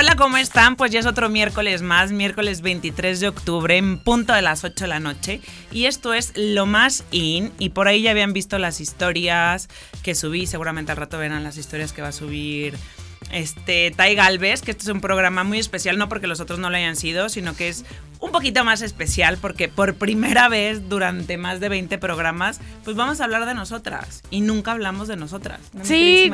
Hola, ¿cómo están? Pues ya es otro miércoles más, miércoles 23 de octubre, en punto de las 8 de la noche. Y esto es Lo Más In. Y por ahí ya habían visto las historias que subí. Seguramente al rato verán las historias que va a subir este Tai Galvez, que este es un programa muy especial, no porque los otros no lo hayan sido, sino que es un poquito más especial porque por primera vez durante más de 20 programas, pues vamos a hablar de nosotras y nunca hablamos de nosotras. sí,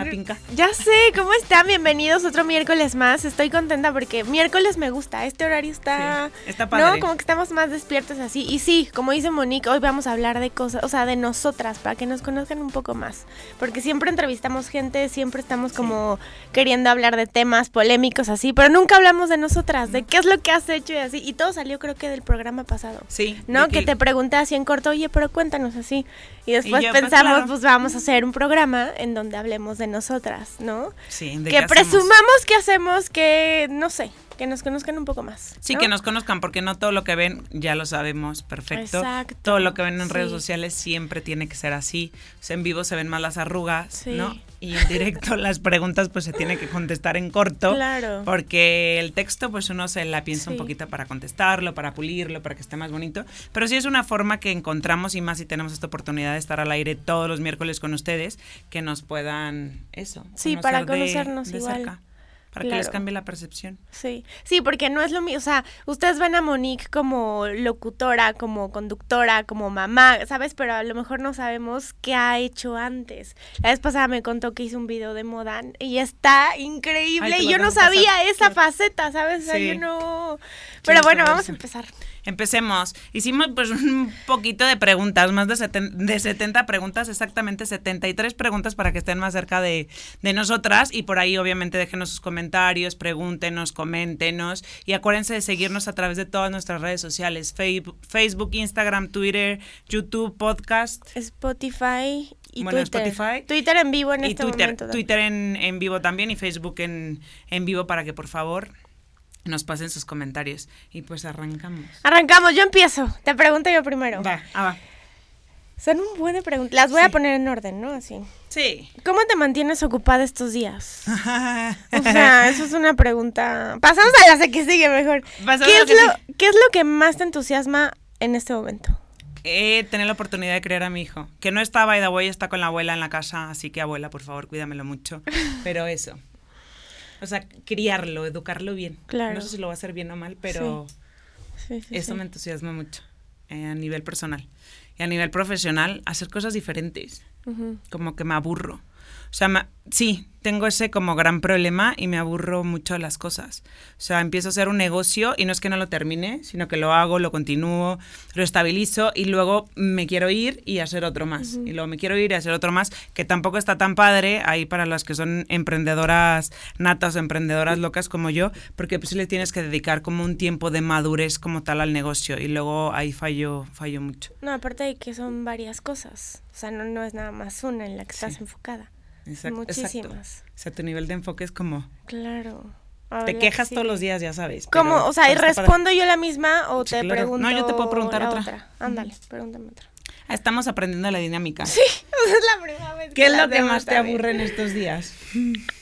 ya sé, ¿cómo están? Bienvenidos otro miércoles más. Estoy contenta porque miércoles me gusta, este horario está está padre. No, como que estamos más despiertos así. Y sí, como dice Monique, hoy vamos a hablar de cosas, o sea, de nosotras para que nos conozcan un poco más, porque siempre entrevistamos gente, siempre estamos como queriendo hablar de temas polémicos así, pero nunca hablamos de nosotras, de qué es lo que has hecho y así, y todo salió creo que del programa pasado. Sí. ¿No? Que, te pregunté así en corto, oye, pero cuéntanos así. Y después pues, pensamos, pues, vamos a hacer un programa en donde hablemos de nosotras, ¿no? Sí, de Que presumamos que hacemos que, no sé, que nos conozcan un poco más. Sí, que nos conozcan, porque no todo lo que ven ya lo sabemos perfecto. Exacto. Todo lo que ven en redes sociales siempre tiene que ser así. en vivo se ven más las arrugas, ¿no? Y en directo las preguntas pues se tiene que contestar en corto. Claro. Porque el texto pues uno se la piensa un poquito para contestarlo, para pulirlo, para que esté más bonito. Pero sí es una forma que encontramos y más si tenemos esta oportunidad de estar al aire todos los miércoles con ustedes, que nos puedan eso. Sí, para conocernos igual para que les cambie la percepción. Sí, sí, porque no es lo mismo, o sea, ustedes ven a Monique como locutora, como conductora, como mamá, ¿sabes? Pero a lo mejor no sabemos qué ha hecho antes. La vez pasada me contó que hizo un video de moda y está increíble y yo no sabía esa faceta, ¿sabes? O sea, yo no... Pero bueno, vamos a empezar. Empecemos. Hicimos pues un poquito de preguntas, más de, de 70 preguntas, exactamente 73 preguntas para que estén más cerca de, de, nosotras y por ahí obviamente déjenos sus comentarios, pregúntenos, coméntenos y acuérdense de seguirnos a través de todas nuestras redes sociales, Facebook, Instagram, Twitter, YouTube, podcast. Spotify y bueno, Twitter. Spotify. Twitter en vivo en y este Twitter, momento. Twitter en, en vivo también y Facebook en, en vivo para que por favor nos pasen sus comentarios. Y pues arrancamos. Arrancamos, yo empiezo. Te pregunto yo primero. Va, ah, va. Son un buen de preguntas. Las voy a poner en orden, ¿no? Así. Sí. ¿Cómo te mantienes ocupada estos días? o sea, eso es una pregunta. Pasamos a la que sigue mejor. ¿Qué es, lo, ¿Qué es lo que más te entusiasma en este momento? Eh, tener la oportunidad de crear a mi hijo. Que no está, by the way, está con la abuela en la casa, así que abuela, por favor, cuídamelo mucho. Pero eso. O sea, criarlo, educarlo bien. Claro. No sé si lo va a hacer bien o mal, pero eso me entusiasma mucho eh, a nivel personal. Y a nivel profesional, hacer cosas diferentes. Como que me aburro. O sea, sí, tengo ese como gran problema y me aburro mucho de las cosas. O sea, empiezo a hacer un negocio y no es que no lo termine, sino que lo hago, lo continúo, lo estabilizo y luego me quiero ir y hacer otro más. Y luego me quiero ir y hacer otro más, que tampoco está tan padre ahí para las que son emprendedoras natas o emprendedoras locas como yo, porque pues le tienes que dedicar como un tiempo de madurez como tal al negocio y luego ahí fallo, fallo mucho. No, aparte de que son varias cosas. O sea, no, no es nada más una en la que estás enfocada. Exacto, Muchísimas. O sea, tu nivel de enfoque es como... Claro. te quejas todos los días, ya sabes. ¿Cómo? O sea, ¿y respondo yo la misma o te pregunto No, yo te puedo preguntar otra. Ándale, pregúntame otra. Ah, estamos aprendiendo la dinámica. Sí, es la primera vez. ¿Qué es lo que más te aburre en estos días?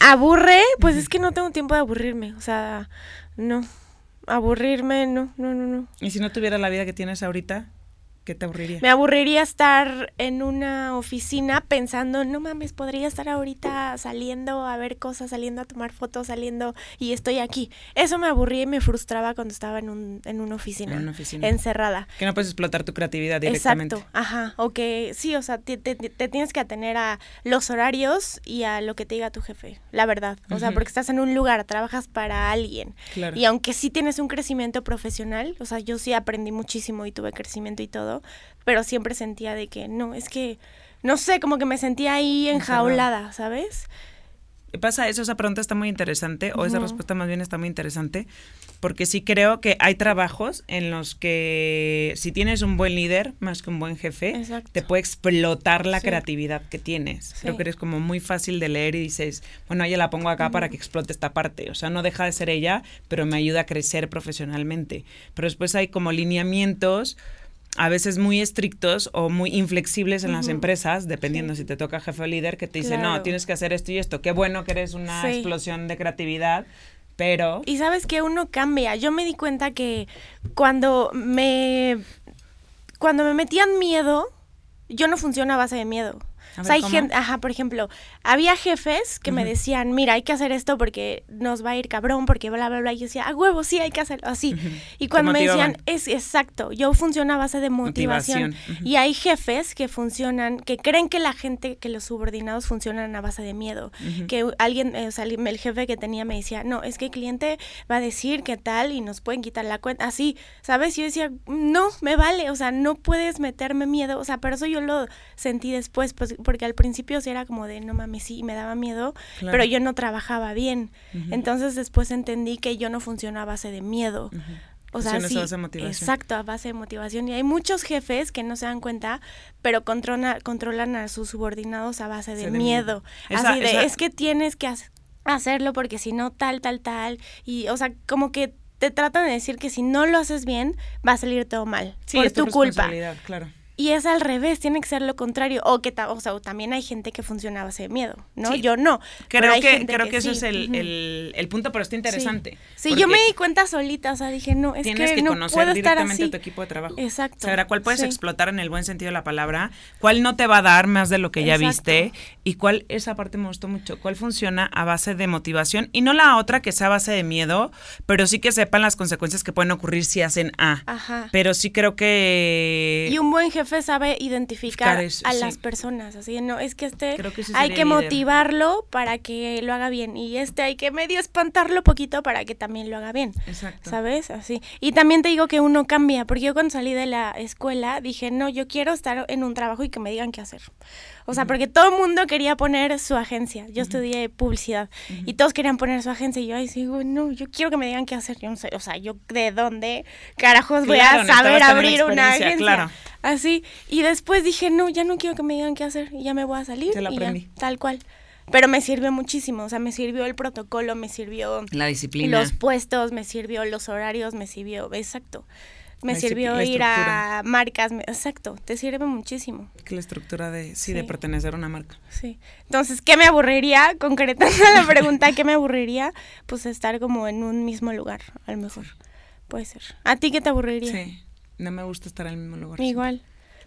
¿Aburre? Pues es que no tengo tiempo de aburrirme. O sea, no. Aburrirme, no, no, no, no. ¿Y si no tuviera la vida que tienes ahorita? ¿Qué te aburriría? Me aburriría estar en una oficina pensando, no mames, podría estar ahorita saliendo a ver cosas, saliendo a tomar fotos, saliendo y estoy aquí. Eso me aburría y me frustraba cuando estaba en, un, en una oficina. En una oficina. Encerrada. Que no puedes explotar tu creatividad directamente. Exacto, ajá. O que sí, o sea, te, tienes que atener a los horarios y a lo que te diga tu jefe, la verdad. O sea, porque estás en un lugar, trabajas para alguien. Claro. Y aunque sí tienes un crecimiento profesional, o sea, yo sí aprendí muchísimo y tuve crecimiento y todo pero siempre sentía de que no, es que, no sé, como que me sentía ahí enjaulada, ¿sabes? Pasa eso, esa pregunta está muy interesante, o esa respuesta más bien está muy interesante, porque sí creo que hay trabajos en los que si tienes un buen líder, más que un buen jefe, te puede explotar la creatividad que tienes. Creo que eres como muy fácil de leer y dices, bueno, ella la pongo acá para que explote esta parte. O sea, no deja de ser ella, pero me ayuda a crecer profesionalmente. Pero después hay como lineamientos a veces muy estrictos o muy inflexibles en las empresas, dependiendo si te toca jefe o líder, que te dice, no, tienes que hacer esto y esto. Qué bueno que eres una explosión de creatividad, pero... Y sabes que uno cambia. Yo me di cuenta que cuando me... Cuando me metían miedo, yo no funciono a base de miedo. O sea, hay gente, ajá, por ejemplo, había jefes que me decían, mira, hay que hacer esto porque nos va a ir cabrón, porque bla, bla, bla. Y yo decía, a huevo, sí, hay que hacerlo así. Y cuando me decían, es exacto, yo funciono a base de motivación. Y hay jefes que funcionan, que creen que la gente, que los subordinados funcionan a base de miedo. Que alguien, eh, o sea, el jefe que tenía me decía, no, es que el cliente va a decir qué tal y nos pueden quitar la cuenta. Así, ¿sabes? Yo decía, no, me vale, o sea, no puedes meterme miedo. O sea, pero eso yo lo sentí después, pues porque al principio sí era como de, no mames, sí, me daba miedo, pero yo no trabajaba bien. Entonces después entendí que yo no funcionaba a base de miedo. O sea, sí, a base de motivación. exacto, a base de motivación. Y hay muchos jefes que no se dan cuenta, pero controla, controlan a sus subordinados a base de, miedo. Así de, es que tienes que hacerlo porque si no, tal, tal, tal. Y, o sea, como que te tratan de decir que si no lo haces bien, va a salir todo mal. Sí, por es tu, culpa. Claro. Y es al revés, tiene que ser lo contrario. O que o sea, también hay gente que funciona a base de miedo, ¿no? Yo no. Creo que, creo que, eso es el, punto, pero está interesante. Sí, yo me di cuenta solita, o sea, dije, no, es tienes que, conocer directamente a tu equipo de trabajo. Exacto. Saber cuál puedes explotar en el buen sentido de la palabra, cuál no te va a dar más de lo que ya viste y cuál, esa parte me gustó mucho, cuál funciona a base de motivación y no la otra que sea a base de miedo, pero sí que sepan las consecuencias que pueden ocurrir si hacen A. Ajá. Pero sí creo que... Y un buen jefe jefe sabe identificar a las personas, así no, es que este hay que motivarlo para que lo haga bien y este hay que medio espantarlo poquito para que también lo haga bien. Exacto. ¿Sabes? Así. Y también te digo que uno cambia, porque yo cuando salí de la escuela dije, "No, yo quiero estar en un trabajo y que me digan qué hacer." O sea, porque todo el mundo quería poner su agencia. Yo estudié publicidad y todos querían poner su agencia y yo ahí digo, "No, yo quiero que me digan qué hacer." Yo no sé, o sea, yo de dónde carajos voy a saber abrir una agencia. Claro. Así. Y después dije, no, ya no quiero que me digan qué hacer y ya me voy a salir. y tal cual. Pero me sirvió muchísimo, o sea, me sirvió el protocolo, me sirvió la disciplina, los puestos, me sirvió los horarios, me sirvió, exacto. Me sirvió ir a marcas, exacto, te sirve muchísimo. Que la estructura de, sí, de pertenecer a una marca. Sí. Entonces, ¿qué me aburriría? Concretando la pregunta, ¿qué me aburriría? Pues estar como en un mismo lugar, a lo mejor. Puede ser. ¿A ti qué te aburriría? Sí. No me gusta estar en el mismo lugar. Igual.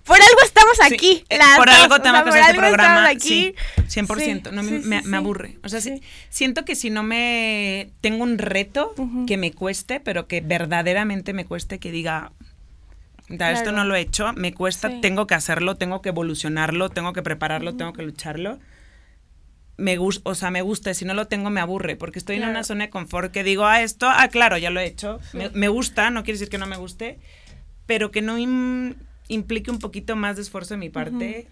Por algo estamos aquí. Eh, por algo tengo que hacer este programa. Aquí. Sí, 100%. no, me, aburre. O sea, siento que si no me. Tengo un reto que me cueste, pero que verdaderamente me cueste, que diga. Esto no lo he hecho, me cuesta, tengo que hacerlo, tengo que evolucionarlo, tengo que prepararlo, tengo que lucharlo. Me gusta, o sea, me gusta, si no lo tengo me aburre, porque estoy en una zona de confort que digo, ah, esto, ah, claro, ya lo he hecho, me, me, gusta, no quiere decir que no me guste, pero que no implique un poquito más de esfuerzo de mi parte.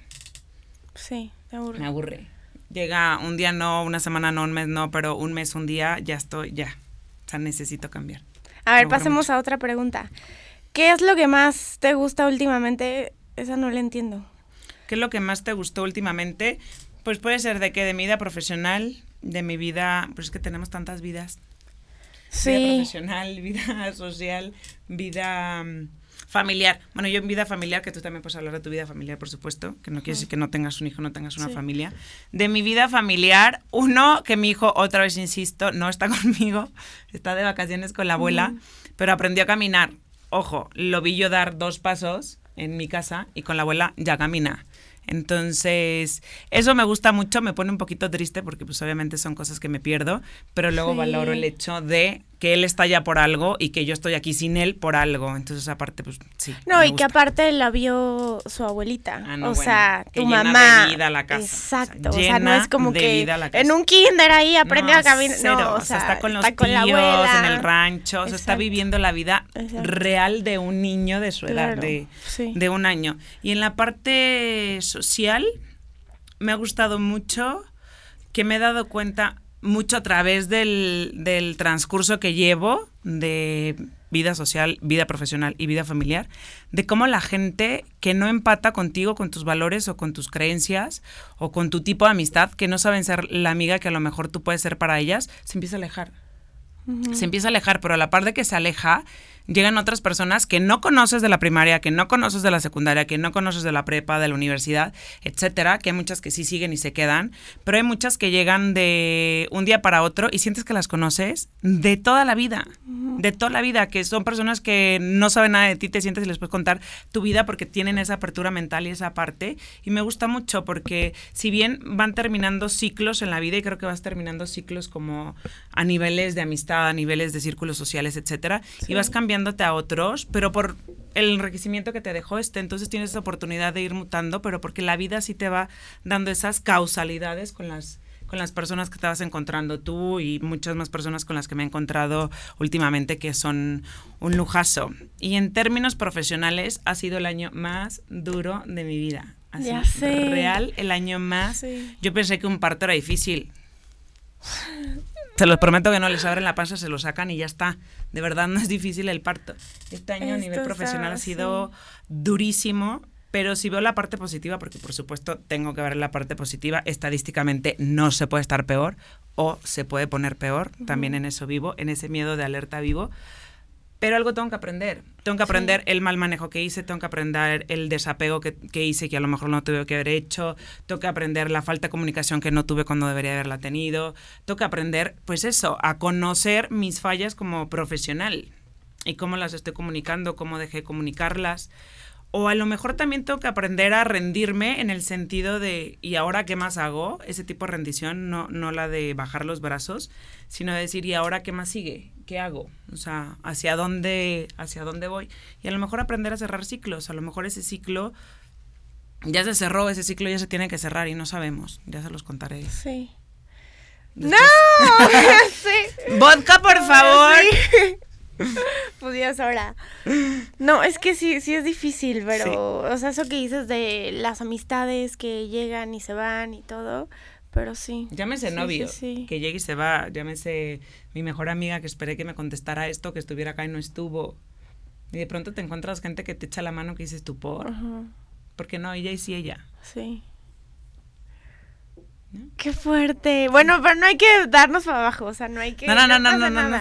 Sí, me aburre. Me aburre. Llega un día no, una semana no, un mes no, pero un mes, un día, ya estoy, ya. O sea, necesito cambiar. A ver, pasemos a otra pregunta. ¿Qué es lo que más te gusta últimamente? Esa no la entiendo. ¿Qué es lo que más te gustó últimamente? Pues puede ser de que de mi vida profesional, de mi vida, pues es que tenemos tantas vidas. Sí. Vida profesional, vida social, vida mm, familiar. Bueno, yo en vida familiar, que tú también puedes hablar de tu vida familiar, por supuesto, que no quiere decir que no tengas un hijo, no tengas una familia. De mi vida familiar, uno, que mi hijo, otra vez insisto, no está conmigo, está de vacaciones con la abuela, pero aprendió a caminar. Ojo, lo vi yo dar dos pasos en mi casa y con la abuela ya camina. Entonces, eso me gusta mucho, me pone un poquito triste porque pues obviamente son cosas que me pierdo, pero luego valoro el hecho de que él está ya por algo y que yo estoy aquí sin él por algo. Entonces, aparte, pues sí. No, y que aparte la vio su abuelita. Ah, o sea, tu mamá. De vida la casa. Exacto. O sea, no es como que en un kinder ahí aprende a caminar. No, o sea, está con los tíos, en el rancho. O sea, está viviendo la vida real de un niño de su edad, de, de un año. Y en la parte social, me ha gustado mucho que me he dado cuenta mucho a través del, del transcurso que llevo de vida social, vida profesional y vida familiar, de cómo la gente que no empata contigo, con tus valores o con tus creencias o con tu tipo de amistad, que no saben ser la amiga que a lo mejor tú puedes ser para ellas, se empieza a alejar. Se empieza a alejar, pero a la par de que se aleja, llegan otras personas que no conoces de la primaria, que no conoces de la secundaria, que no conoces de la prepa, de la universidad, etcétera, que hay muchas que sí siguen y se quedan, pero hay muchas que llegan de un día para otro y sientes que las conoces de toda la vida, de toda la vida, que son personas que no saben nada de ti, te sientes y les puedes contar tu vida porque tienen esa apertura mental y esa parte. Y me gusta mucho porque si bien van terminando ciclos en la vida, y creo que vas terminando ciclos como a niveles de amistad, a niveles de círculos sociales, etcétera, y vas cambiándote a otros, pero por el enriquecimiento que te dejó este, entonces tienes esa oportunidad de ir mutando, pero porque la vida sí te va dando esas causalidades con las con las personas que te vas encontrando tú y muchas más personas con las que me he encontrado últimamente que son un lujazo. Y en términos profesionales ha sido el año más duro de mi vida. Así, Ya sé. Real, el año más. Sí. Yo pensé que un parto era difícil. Se los prometo que no les abren la panza, se lo sacan y ya está. De verdad no es difícil el parto. Este año a nivel profesional ha sido durísimo, pero si veo la parte positiva, porque por supuesto tengo que ver la parte positiva, estadísticamente no se puede estar peor o se puede poner peor, también en eso vivo, en ese miedo de alerta vivo. Pero algo tengo que aprender. Tengo que aprender el mal manejo que hice, tengo que aprender el desapego que, que hice que a lo mejor no tuve que haber hecho, tengo que aprender la falta de comunicación que no tuve cuando debería haberla tenido, tengo que aprender, pues eso, a conocer mis fallas como profesional y cómo las estoy comunicando, cómo dejé de comunicarlas. O a lo mejor también tengo que aprender a rendirme en el sentido de, ¿y ahora qué más hago? Ese tipo de rendición, no, no la de bajar los brazos, sino de decir, ¿y ahora qué más sigue? ¿Qué hago? O sea, ¿hacia dónde, hacia dónde voy? Y a lo mejor aprender a cerrar ciclos. A lo mejor ese ciclo ya se cerró, ese ciclo ya se tiene que cerrar y no sabemos. Ya se los contaré. Sí. después. ¡No! sí. Vodka, por favor. Sí. Pues ya es hora. No, es que sí, sí es difícil, pero, o sea, eso que dices de las amistades que llegan y se van y todo, pero sí. Llámese Sí, novio, sí, que llegue y se va. Llámese mi mejor amiga que esperé que me contestara esto, que estuviera acá y no estuvo. Y de pronto te encuentras gente que te echa la mano que dices tú por. Ajá, Porque no, ella y sí ella. sí. ¿No? Qué fuerte. Bueno, pero no hay que darnos para abajo, o sea, no hay que... No, no, no, no, no, no,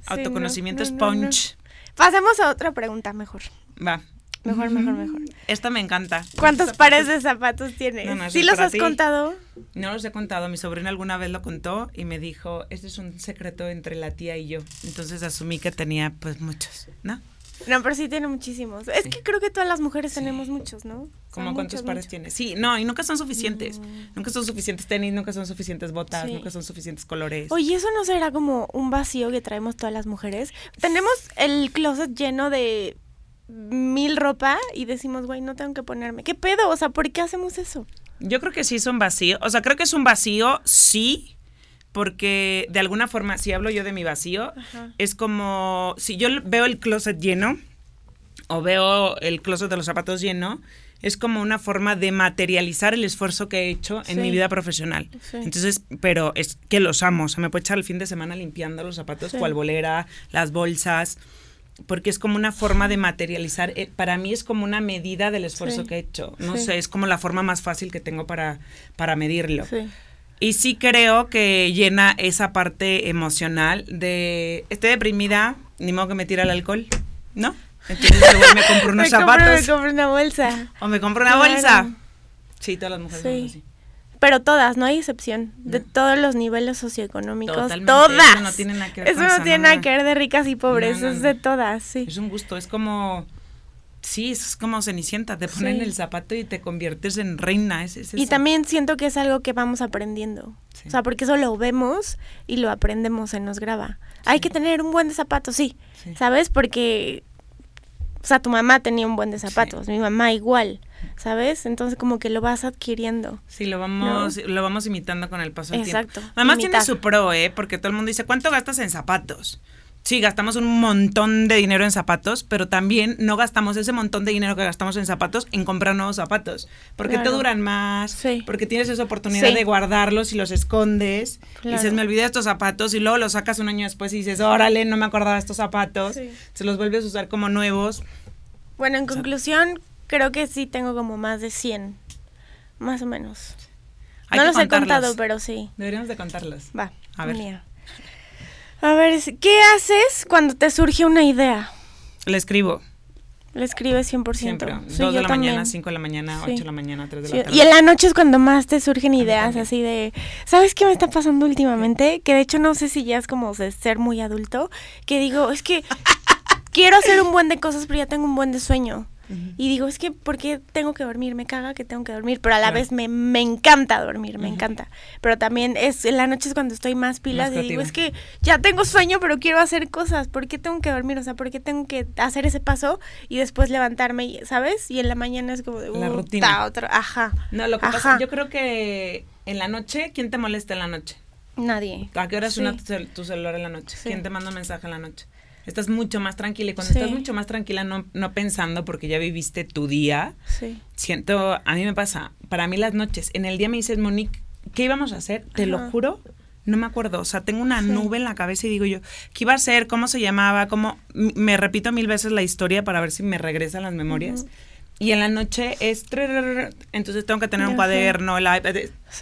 Sí, Autoconocimiento no, es no, punch. Pasemos a otra pregunta mejor. Va. Mejor, mejor, mejor. Esta me encanta. ¿Cuántos pares de zapatos tienes? No, ¿Sí los has ti. contado? No los he contado. Mi sobrina alguna vez lo contó y me dijo, este es un secreto entre la tía y yo. Entonces asumí que tenía pues muchos, ¿no? No, pero sí tiene muchísimos. Es Sí. que creo que todas las mujeres Sí. tenemos muchos, ¿no? O sea, Como cuántos muchos, pares muchos. tienes. Sí, no, y nunca son suficientes. Mm. Nunca son suficientes tenis, nunca son suficientes botas, Sí. nunca son suficientes colores. Oye, ¿eso no será como un vacío que traemos todas las mujeres? Tenemos el closet lleno de mil ropa y decimos, güey, no tengo que ponerme. ¿Qué pedo? O sea, ¿por qué hacemos eso? Yo creo que sí es un vacío. O sea, creo que es un vacío, sí, porque de alguna forma, si hablo yo de mi vacío, Ajá. es como si yo veo el closet lleno o veo el closet de los zapatos lleno, es como una forma de materializar el esfuerzo que he hecho en Sí. mi vida profesional. Sí. Entonces, pero es que los amo. O sea, me puedo echar el fin de semana limpiando los zapatos, Sí. cual bolera, las bolsas, porque es como una forma de materializar. eh, Para mí es como una medida del esfuerzo que he hecho. No sé, es como la forma más fácil que tengo para, para medirlo. Y sí creo que llena esa parte emocional de estoy deprimida, ni modo que me tira el alcohol, ¿no? Entonces me compro unos me compro- zapatos me compro una bolsa. o me compro una Claro. bolsa. Sí, todas las mujeres Sí. así. Pero todas, no hay excepción. De No. todos los niveles socioeconómicos. Totalmente, Todas. eso no tiene nada que ver Eso no tiene nada que ver de ricas y pobres. No, no, es de todas, sí. Es un gusto, es como sí, es como Cenicienta, te ponen Sí. el zapato y te conviertes en reina, es, es Y también siento que es algo que vamos aprendiendo. Sí. O sea, porque eso lo vemos y lo aprendemos, se nos graba. Hay que tener un buen de zapatos, sí. ¿Sabes? Porque, o sea, tu mamá tenía un buen de zapatos, mi mamá igual, ¿sabes? Entonces como que lo vas adquiriendo. Sí, lo vamos, lo vamos imitando con el paso del Exacto, tiempo. Además tiene su pro, ¿eh? Porque todo el mundo dice, ¿cuánto gastas en zapatos? Sí, gastamos un montón de dinero en zapatos, pero también no gastamos ese montón de dinero que gastamos en zapatos en comprar nuevos zapatos. Porque te Claro. duran más, Sí. porque tienes esa oportunidad Sí. de guardarlos y los escondes. Y Claro. dices, me olvidé de estos zapatos, y luego los sacas un año después y dices, órale, no me acordaba de estos zapatos. Sí. Se los vuelves a usar como nuevos. Bueno, en O sea- conclusión, creo que sí tengo como más de 100, más o menos. Hay no los he contado, pero sí. Deberíamos de contarlos. Va, A ver. día. A ver, ¿qué haces cuando te surge una idea? Le escribo. Le escribe 100%. Siempre. Dos de la mañana, cinco de la mañana, ocho de la mañana, tres de la tarde. Y en la noche es cuando más te surgen ideas así de, ¿sabes qué me está pasando últimamente? Que de hecho no sé si ya es como de ser muy adulto, que digo, es que quiero hacer un buen de cosas, pero ya tengo un buen de sueño. Y digo, es que, ¿por qué tengo que dormir? Me caga que tengo que dormir, pero a la vez me, me, encanta dormir, me encanta. Pero también es en la noche es cuando estoy más pilas y digo, es que ya tengo sueño, pero quiero hacer cosas. ¿Por qué tengo que dormir? O sea, ¿por qué tengo que hacer ese paso y después levantarme, ¿sabes? Y en la mañana es como de, la rutina. Otro, ajá. No, lo que pasa, yo creo que en la noche, ¿quién te molesta en la noche? Nadie. ¿A qué hora suena tu, celular en la noche? ¿Quién te manda un mensaje en la noche? Estás mucho más tranquila y cuando estás mucho más tranquila no, no pensando porque ya viviste tu día, siento, a mí me pasa, para mí las noches, en el día me dices, Monique, ¿qué íbamos a hacer? Te lo juro, no me acuerdo, o sea, tengo una nube en la cabeza y digo yo, ¿qué iba a hacer? ¿Cómo se llamaba? ¿Cómo? Me repito mil veces la historia para ver si me regresan las memorias. Y en la noche es... Entonces tengo que tener un cuaderno, el iPad,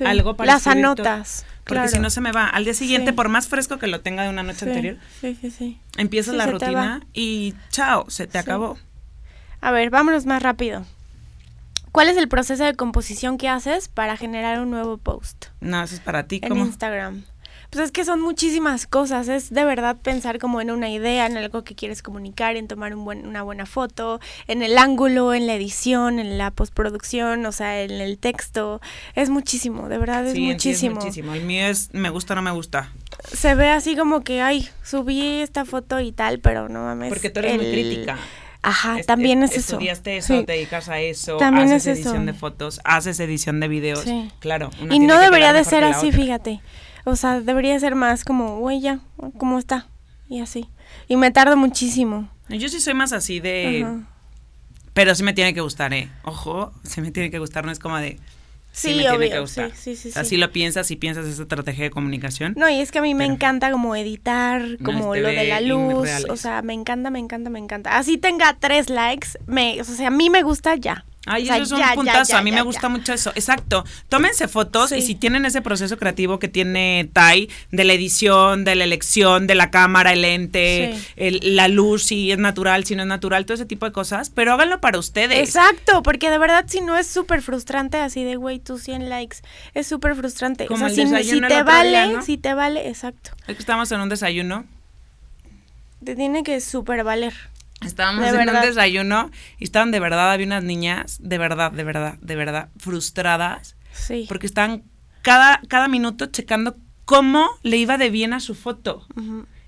algo para Las anotas. Porque si no se me va. Al día siguiente, por más fresco que lo tenga de una noche anterior, empiezas la rutina y chao, se te acabó. A ver, vámonos más rápido. ¿Cuál es el proceso de composición que haces para generar un nuevo post? No, eso es para ti. En Instagram. Pues es que son muchísimas cosas, es de verdad pensar como en una idea, en algo que quieres comunicar, en tomar un buen, una buena foto, en el ángulo, en la edición, en la postproducción, o sea, en el texto. Es muchísimo, de verdad es muchísimo. es muchísimo. El mío es me gusta o no me gusta. Se ve así como que, ay, subí esta foto y tal, pero no mames. Porque tú eres muy crítica. Ajá, también es, eso. Estudiaste eso, te dedicas a eso, también haces edición de fotos, haces edición de videos. Claro. Y no debería de ser así, fíjate. O sea, debería ser más como, güey, ya, ¿cómo está? Y así. Y me tardo muchísimo. Yo sí soy más así de... Pero sí me tiene que gustar, ¿eh? Ojo, sí me tiene que gustar, no es como de... Sí, me tiene que gustar. Sí, sí, sí, Así lo piensas y piensas esa estrategia de comunicación. No, y es que a mí me encanta como editar, como lo de la luz. O sea, me encanta, me encanta, me encanta. Así tenga tres likes, me, o sea, a mí me gusta ya. Ay, eso es un puntazo. a mí me gusta mucho eso. Exacto. Tómense fotos y si tienen ese proceso creativo que tiene Tai, de la edición, de la elección, de la cámara, el lente, la luz, si es natural, si no es natural, todo ese tipo de cosas, pero háganlo para ustedes. Exacto, porque de verdad si no es súper frustrante así de, güey, tus 100 likes, es súper frustrante. Como o sea, si, te vale, si te vale, exacto. Es que estamos en un desayuno. Te tiene que súper valer. Estábamos en un desayuno y estaban de verdad, había unas niñas, de verdad, de verdad, de verdad, frustradas. Sí. Porque estaban cada, cada minuto checando cómo le iba de bien a su foto.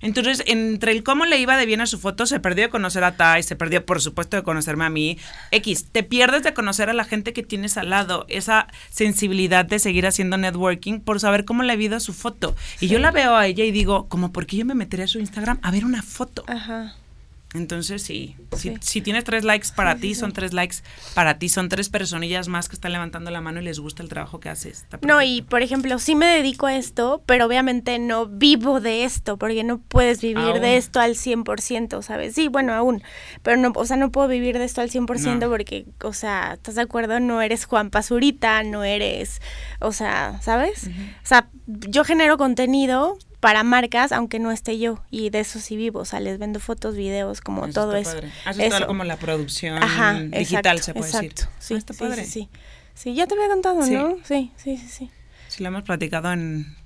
Entonces, entre el cómo le iba de bien a su foto, se perdió de conocer a Tai, se perdió, por supuesto, de conocerme a mí. X, te pierdes de conocer a la gente que tienes al lado, esa sensibilidad de seguir haciendo networking por saber cómo le ha ido a su foto. Y yo la veo a ella y digo, como, ¿por qué yo me metería a su Instagram a ver una foto? Ajá. Entonces, sí, Si, tienes tres likes para ti, son tres likes para ti, son tres personillas más que están levantando la mano y les gusta el trabajo que haces. No, y por ejemplo, sí me dedico a esto, pero obviamente no vivo de esto, porque no puedes vivir de esto al 100%, ¿sabes? Sí, bueno, aún, pero no, o sea, no puedo vivir de esto al 100% porque, o sea, ¿estás de acuerdo? No eres Juan Pazurita, no eres, o sea, ¿sabes? O sea, yo genero contenido para marcas, aunque no esté yo, y de eso sí vivo, o sea, les vendo fotos, videos, como todo eso. eso. como la producción digital, se puede decir. Sí, ah, está padre. Sí, sí, ya te había contado, ¿no? Sí, sí, sí, sí. Sí, lo hemos platicado en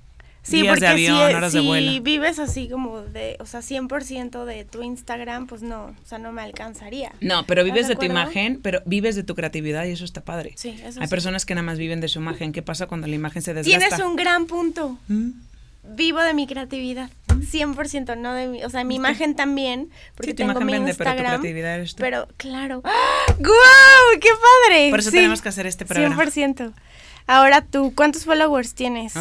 sí, días de avión, horas de vuelo. Si vives así como de, o sea, 100% de tu Instagram, pues no, o sea, no me alcanzaría. No, pero vives de, tu imagen, pero vives de tu creatividad y eso está padre. Sí, eso Hay personas que nada más viven de su imagen. ¿Qué pasa cuando la imagen se desgasta? Tienes un gran punto. ¿Mm? Vivo de mi creatividad, 100%, no de mi, o sea, mi imagen también, porque tengo mi Instagram, pero, claro, ¡guau! ¡Qué padre! Por eso tenemos que hacer este programa. 100%. Ahora tú, ¿cuántos followers tienes?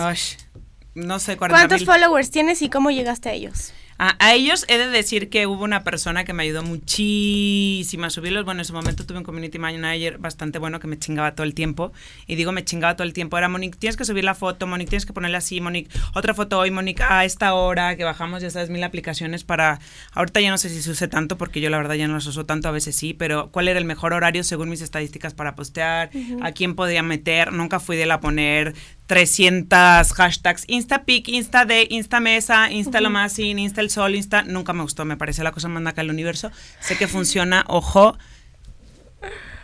no sé, 40, ¿Cuántos followers tienes y cómo llegaste a ellos? A, ellos he de decir que hubo una persona que me ayudó muchísimo a subirlos. Bueno, en su momento tuve un community manager bastante bueno que me chingaba todo el tiempo. Y digo, me chingaba todo el tiempo. Era, Monique, tienes que subir la foto, Monique, tienes que ponerla así, Monique, otra foto hoy, Monique, a esta hora, que bajamos, ya sabes, mil aplicaciones para... Ahorita ya no sé si se use tanto, porque yo la verdad ya no las uso tanto, a veces sí, pero ¿cuál era el mejor horario según mis estadísticas para postear? ¿A quién podía meter? Nunca fui de la poner 300 hashtags, InstaPic, InstaD, InstaMesa, Insta lo más sin, Insta el sol, Insta, nunca me gustó, me parece la cosa más naca del universo. Sé que funciona, ojo,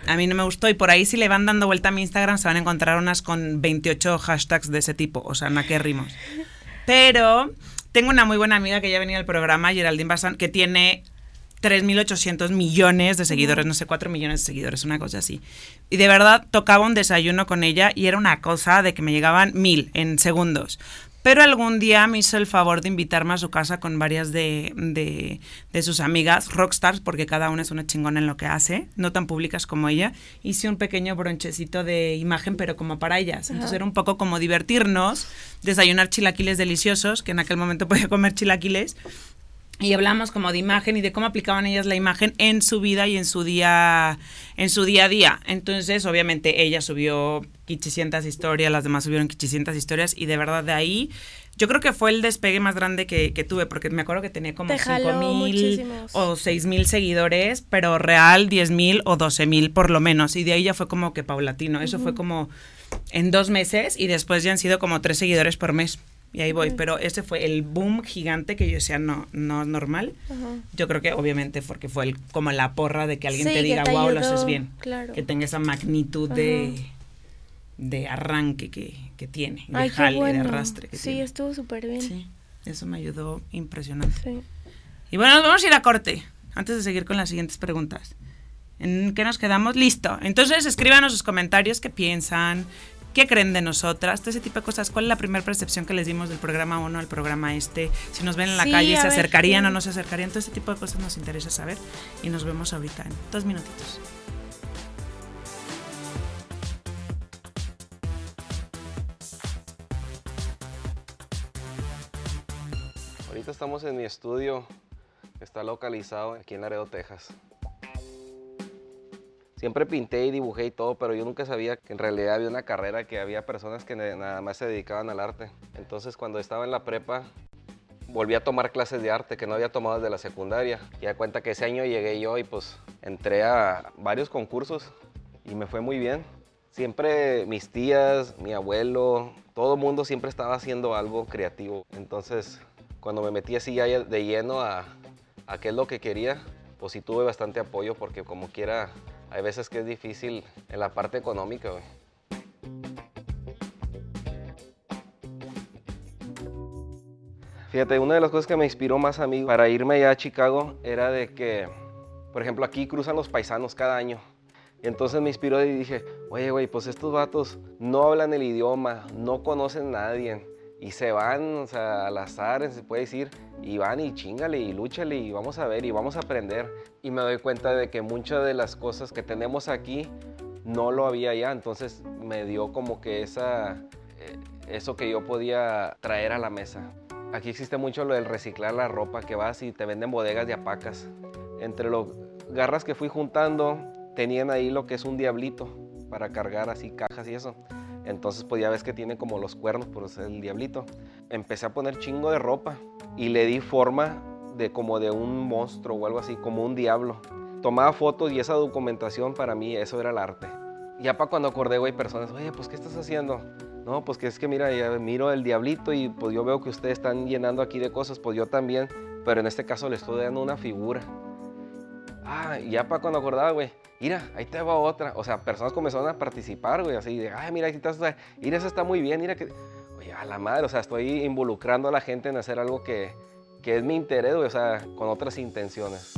a mí no me gustó y por ahí si le van dando vuelta a mi Instagram se van a encontrar unas con 28 hashtags de ese tipo, o sea, na que rimos. Pero tengo una muy buena amiga que ya venía al programa, Geraldine Bazán, que tiene 3.800 millones de seguidores, no sé, 4 millones de seguidores, una cosa así. Y de verdad tocaba un desayuno con ella y era una cosa de que me llegaban mil en segundos. Pero algún día me hizo el favor de invitarme a su casa con varias de, de, sus amigas rockstars, porque cada una es una chingona en lo que hace, no tan públicas como ella. Hice un pequeño bronchecito de imagen, pero como para ellas. Entonces era un poco como divertirnos, desayunar chilaquiles deliciosos, que en aquel momento podía comer chilaquiles, y hablamos como de imagen y de cómo aplicaban ellas la imagen en su vida y en su día en su día a día. Entonces, obviamente ella subió 500 historias, las demás subieron 500 historias y de verdad de ahí yo creo que fue el despegue más grande que, tuve, porque me acuerdo que tenía como 5 mil o 6 mil seguidores, pero real 10 mil o 12 mil por lo menos. Y de ahí ya fue como que paulatino. Eso fue como en dos meses y después ya han sido como tres seguidores por mes. Y ahí voy, pero ese fue el boom gigante que yo decía, no, no normal. Yo creo que obviamente porque fue el, como la porra de que alguien te diga, wow, lo haces bien. Que tenga esa magnitud de, de arranque que, que tiene, de jale, de arrastre. Que sí, estuvo súper bien. Sí, eso me ayudó impresionante. Y bueno, vamos a ir a corte, antes de seguir con las siguientes preguntas. ¿En qué nos quedamos? Listo. Entonces escríbanos sus comentarios, qué piensan, qué creen de nosotras, todo ese tipo de cosas. ¿Cuál es la primera percepción que les dimos del programa 1 al programa este? Si nos ven en la calle, ¿se acercarían o no se acercarían? Todo ese tipo de cosas nos interesa saber y nos vemos ahorita en dos minutitos. Ahorita estamos en mi estudio, está localizado aquí en Laredo, Texas. Siempre pinté y dibujé y todo, pero yo nunca sabía que en realidad había una carrera, que había personas que nada más se dedicaban al arte. Entonces cuando estaba en la prepa, volví a tomar clases de arte que no había tomado desde la secundaria. Y da cuenta que ese año llegué yo y pues entré a varios concursos y me fue muy bien. Siempre mis tías, mi abuelo, todo mundo siempre estaba haciendo algo creativo. Entonces cuando me metí así ya de lleno a, a qué es lo que quería, pues sí tuve bastante apoyo porque como quiera hay veces que es difícil en la parte económica. Fíjate, una de las cosas que me inspiró más a mí para irme allá a Chicago era de que, por ejemplo, aquí cruzan los paisanos cada año. Entonces me inspiró y dije, oye, güey, pues estos vatos no hablan el idioma, no conocen a nadie y se van, o sea, al azar, se puede decir, y van y chingale y lúchale y vamos a ver y vamos a aprender. Y me doy cuenta de que muchas de las cosas que tenemos aquí no lo había ya, entonces me dio como que esa, eh, eso que yo podía traer a la mesa. Aquí existe mucho lo del reciclar la ropa, que vas y te venden bodegas de apacas. Entre los garras que fui juntando, tenían ahí lo que es un diablito para cargar así cajas y eso. Entonces pues ya ves que tiene como los cuernos por ser el diablito. Empecé a poner chingo de ropa y le di forma de como de un monstruo o algo así, como un diablo. Tomaba fotos y esa documentación para mí, eso era el arte. Ya para cuando acordé, güey, personas, oye, pues ¿qué estás haciendo? No, pues que es que mira, ya miro el diablito y pues yo veo que ustedes están llenando aquí de cosas, pues yo también, pero en este caso le estoy dando una figura. Ah, ya para cuando acordaba, güey, mira, ahí te va otra. O sea, personas comenzaron a participar, güey, así de, ay, mira, ahí estás, mira, eso está muy bien, mira que, oye, a la madre, o sea, estoy involucrando a la gente en hacer algo que, que es mi interés, o sea, con otras intenciones.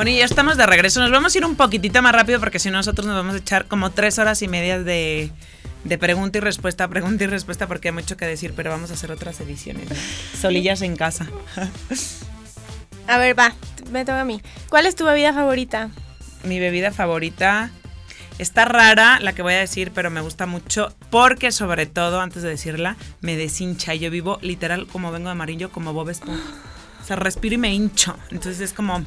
Bueno, y ya estamos de regreso. Nos vamos a ir un poquitito más rápido porque si no nosotros nos vamos a echar como tres horas y media de, pregunta y respuesta, pregunta y respuesta porque hay mucho que decir, pero vamos a hacer otras ediciones. Solillas en casa. a ver, va, me toca a mí. ¿Cuál es tu bebida favorita? Mi bebida favorita está rara la que voy a decir, pero me gusta mucho porque sobre todo, antes de decirla, me deshincha. Yo vivo literal como vengo de amarillo, como Bob Esponja. O sea, respiro y me hincho. Entonces es como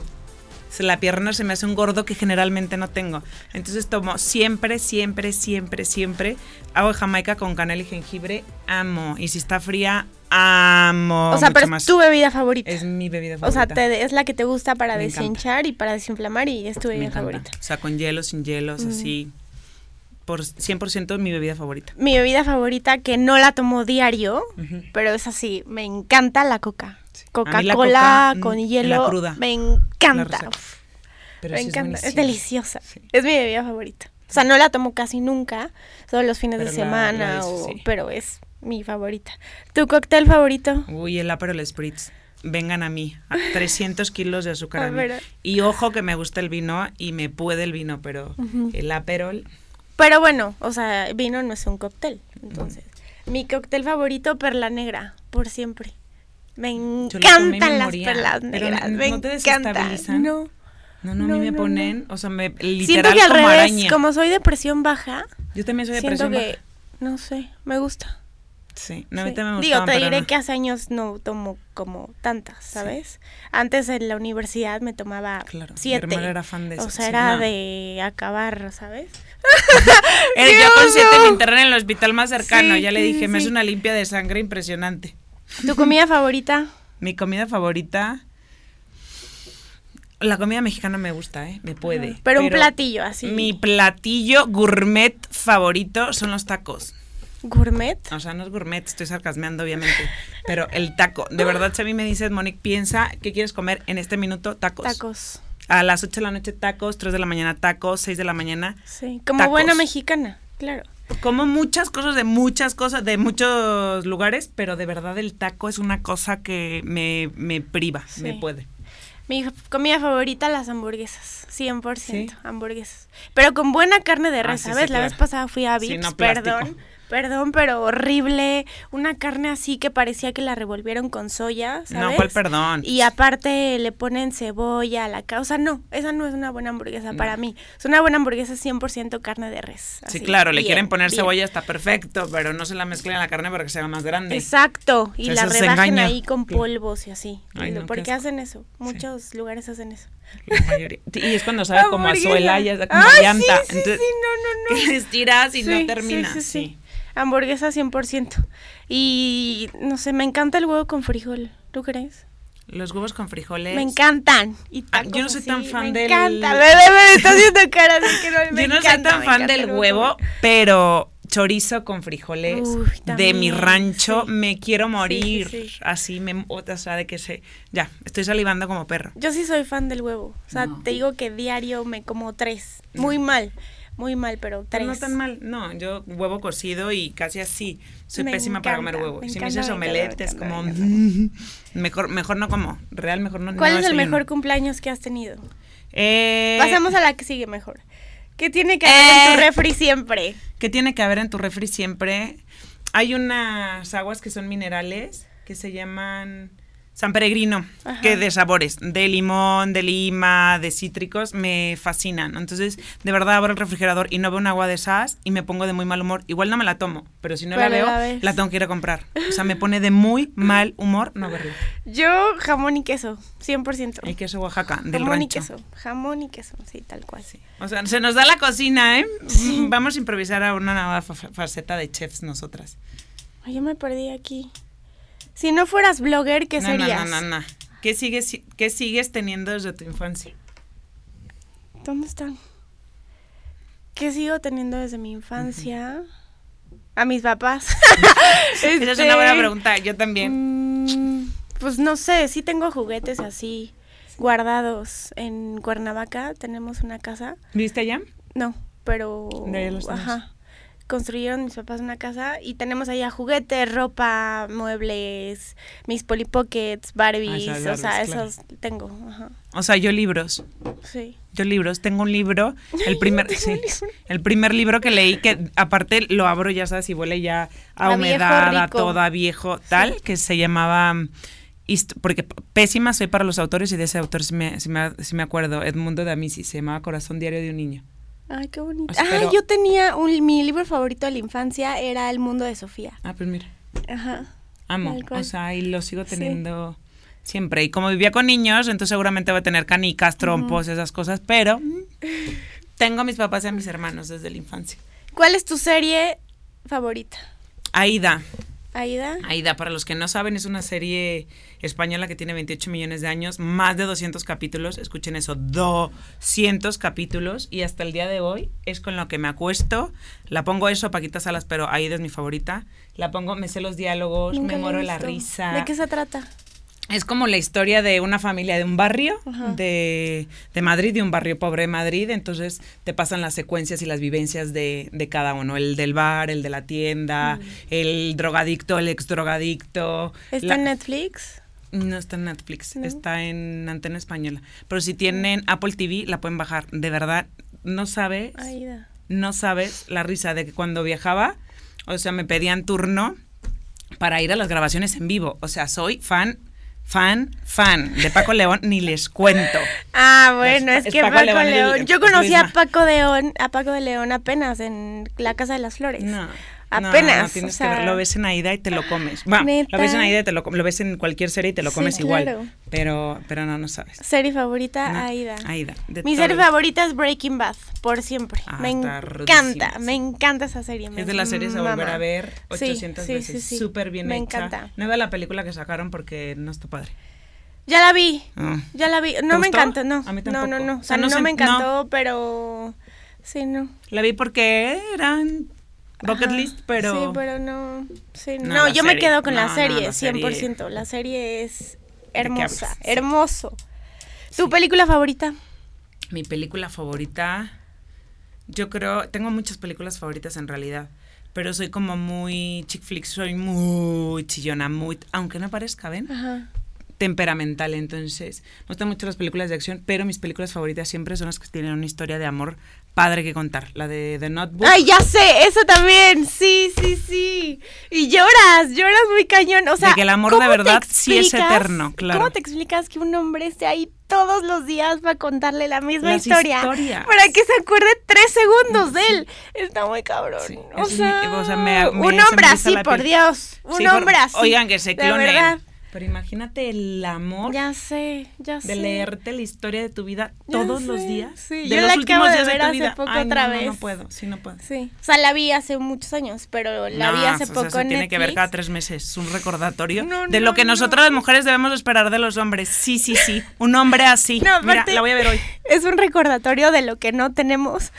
la pierna se me hace un gordo que generalmente no tengo. Entonces tomo siempre, siempre, siempre, siempre agua de Jamaica con canela y jengibre. Amo. Y si está fría, amo. O sea, pero es tu bebida favorita. Es mi bebida favorita. O sea, es la que te gusta para deshinchar y para desinflamar y es tu bebida favorita. O sea, con hielo, sin hielos, así por 100% mi bebida favorita. Mi bebida favorita que no la tomo diario, pero es así, me encanta la coca. Coca-Cola mm, con hielo. cruda, me encanta. me encanta, es, deliciosa. Es mi bebida favorita. O sea, no la tomo casi nunca, solo los fines de semana, pero es mi favorita. ¿Tu cóctel favorito? Uy, el Aperol Spritz. Vengan a mí, a 300 kilos de azúcar. A Y ojo que me gusta el vino y me puede el vino, pero el Aperol pero bueno, o sea, vino no es un cóctel. Entonces, mi cóctel favorito, perla negra, por siempre. Me encantan las perlas negras. me no te encantan. No. No, no, a mí me ponen, o sea, me literal Siento que al revés, como soy de presión baja. Yo también soy de presión baja. que, no sé, me gusta. Sí, no, a mí también me Digo, te diré que hace años no tomo como tantas, ¿sabes? Antes en la universidad me tomaba claro, siete. Mi era fan de eso. O sea, era de acabar, ¿sabes? yo con siete me interné en el hospital más cercano. ya le dije, me es una limpia de sangre impresionante. ¿Tu comida favorita? Mi comida favorita. La comida mexicana me gusta, ¿eh? Me puede. pero un platillo así. Mi platillo gourmet favorito son los tacos. ¿Gourmet? O sea, no es gourmet, estoy sarcasmeando, obviamente. pero el taco. De verdad, si a mí me dices, Monique, piensa, ¿qué quieres comer en este minuto? Tacos. Tacos. A las 8 de la noche tacos, 3 de la mañana tacos, 6 de la mañana. Sí, como buena mexicana, claro. Como muchas cosas de muchas cosas, de muchos lugares, pero de verdad el taco es una cosa que me, me priva, me puede. Mi comida favorita, las hamburguesas. 100% hamburguesas. Pero con buena carne de res, ah, ¿sabes? la vez pasada fui a Vips, perdón. Perdón, pero horrible. Una carne así que parecía que la revolvieron con soya, ¿sabes? No, ¿cuál perdón? Y aparte le ponen cebolla a la causa. No, esa no es una buena hamburguesa para mí. Es una buena hamburguesa 100% carne de res. sí, claro, le quieren poner cebolla, está perfecto, pero no se la mezclen la carne para que sea más grande. Exacto, y la rebajen ahí con polvos y así. ¿Por qué hacen eso? Muchos lugares hacen eso. La mayoría. Y es cuando sabe como azuela y es como llanta. Sí, Entonces, sí, no, no, no. Estiras y no termina. sí hamburguesa 100%. Y no sé, me encanta el huevo con frijol. ¿Tú crees? Los huevos con frijoles. Me encantan. Y ah, yo no soy tan fan del. Me encanta. Me, está haciendo cara de que no me Yo no soy tan fan del huevo, pero chorizo con frijoles de mi rancho, me quiero morir. Así me, o sea, de que se, ya, estoy salivando como perro. Yo sí soy fan del huevo. O sea, te digo que diario me como tres. Muy mal muy mal, pero tres. no tan mal, no, yo huevo cocido y casi así. Soy pésima para comer huevo. Si me dices omelette es como mejor mejor no como, real mejor no. ¿Cuál es el mejor cumpleaños que has tenido? Eh, Pasamos a la que sigue mejor. ¿Qué tiene que haber en tu eh, refri siempre? ¿Qué tiene que haber en tu refri siempre? Hay unas aguas que son minerales que se llaman San Peregrino, que de sabores, de limón, de lima, de cítricos, me fascinan. Entonces, de verdad abro el refrigerador y no veo un agua de esas y me pongo de muy mal humor. Igual no me la tomo, pero si no la veo, la, tengo que ir a comprar. O sea, me pone de muy mal humor no verla. Yo jamón y queso, 100%. Y queso Oaxaca, del jamón y queso, jamón y queso, sí, tal cual. Sí. O sea, se nos da la cocina, ¿eh? Vamos a improvisar a una nueva faceta de chefs nosotras. Ay, yo me perdí aquí. Si no fueras blogger, ¿qué serías? No, no, no, no. ¿Qué sigues, ¿Qué sigues teniendo desde tu infancia? ¿Dónde están? ¿Qué sigo teniendo desde mi infancia? A mis papás. Esa es una buena este, pregunta, yo también. Mm, pues no sé, sí tengo juguetes así guardados en Cuernavaca. Tenemos una casa. ¿Viste allá? No, pero. ajá construyeron mis papás una casa y tenemos allá juguetes, ropa, muebles, mis Polly Pockets, Barbies, o sea, esos tengo. O sea, yo libros. Sí. Yo libros, tengo un libro, el primer, sí, el primer libro que leí que aparte lo abro ya sabes y huele ya a, humedad, a toda viejo, tal, que se llamaba porque pésima soy para los autores y de ese autor si me, si me, si me acuerdo, Edmundo de Amici, se llamaba Corazón Diario de un Niño. Ay, qué bonito. ah, yo tenía un, mi libro favorito de la infancia era El mundo de Sofía. Ah, pues mira. Ajá. Amo. O sea, y lo sigo teniendo. Siempre. Y como vivía con niños, entonces seguramente va a tener canicas, trompos, esas cosas, pero tengo a mis papás y a mis hermanos desde la infancia. ¿Cuál es tu serie favorita? Aida. Aida. Aida, para los que no saben, es una serie española que tiene 28 millones de años, más de 200 capítulos, escuchen eso, 200 capítulos, y hasta el día de hoy es con lo que me acuesto. La pongo eso, Paquita Salas, pero Aida es mi favorita. La pongo, me sé los diálogos, me moro la risa. ¿De qué se trata? Es como la historia de una familia de un barrio de, de, Madrid, de un barrio pobre de Madrid. Entonces te pasan las secuencias y las vivencias de, de cada uno. El del bar, el de la tienda, el drogadicto, el ex drogadicto. ¿Está en Netflix? No está en Netflix, está en Antena Española. Pero si tienen Apple TV, la pueden bajar. De verdad, no sabes. No sabes la risa de que cuando viajaba, o sea, me pedían turno para ir a las grabaciones en vivo. O sea, soy fan fan, fan de Paco León, ni les cuento. Ah, bueno, es, que Paco, León. Yo conocí a Paco León, a Paco de León apenas en la Casa de las Flores. No. Apenas. tienes que ver, lo ves en Aida y te lo comes. lo ves en Aida y te lo, lo ves en cualquier serie y te lo comes igual. Pero, pero no, no sabes. Serie favorita, Aida. Aida. Mi serie favorita es Breaking Bad, por siempre. Ah, me encanta, me encanta esa serie. Es de las series a volver a ver 800 veces. Súper bien me hecha. Me encanta. No veo la película que sacaron porque no está padre. Ya la vi, ah. ya la vi. No me encanta, no. A mí tampoco. No, no, no. O sea, no, me encantó, pero... Sí, no. La vi porque eran bucket list, pero... Sí, pero no... Sí, no, yo me quedo con la serie, 100%. La serie es hermosa, hermoso. ¿Tu película favorita? Mi película favorita... Yo creo... Tengo muchas películas favoritas en realidad. Pero soy como muy chick flick, soy muy chillona, muy... Aunque no parezca, ¿ven? Ajá temperamental, entonces me gustan mucho las películas de acción, pero mis películas favoritas siempre son las que tienen una historia de amor padre que contar, la de The Notebook. Ay, ya sé, eso también, sí, sí, sí. Y lloras, lloras muy cañón, o sea, de que el amor de verdad sí es eterno, claro. ¿Cómo te explicas que un hombre esté ahí todos los días para contarle la misma historia? Para que se acuerde tres segundos de él. Está muy cabrón. o, sea, un hombre así, por Dios, un hombre así. Oigan, que se clonen. Pero imagínate el amor. Ya sé, ya sé. De leerte la historia de tu vida todos los días. Sí, yo la acabo de ver hace poco otra vez. No, no, puedo, sí, no puedo. Sí. O sea, la vi hace muchos años, pero la vi hace poco o sea, se tiene que ver cada tres meses. Es un recordatorio de lo que nosotras las mujeres debemos esperar de los hombres. Sí, sí, sí. Un hombre así. Mira, la voy a ver hoy. Es un recordatorio de lo que no tenemos.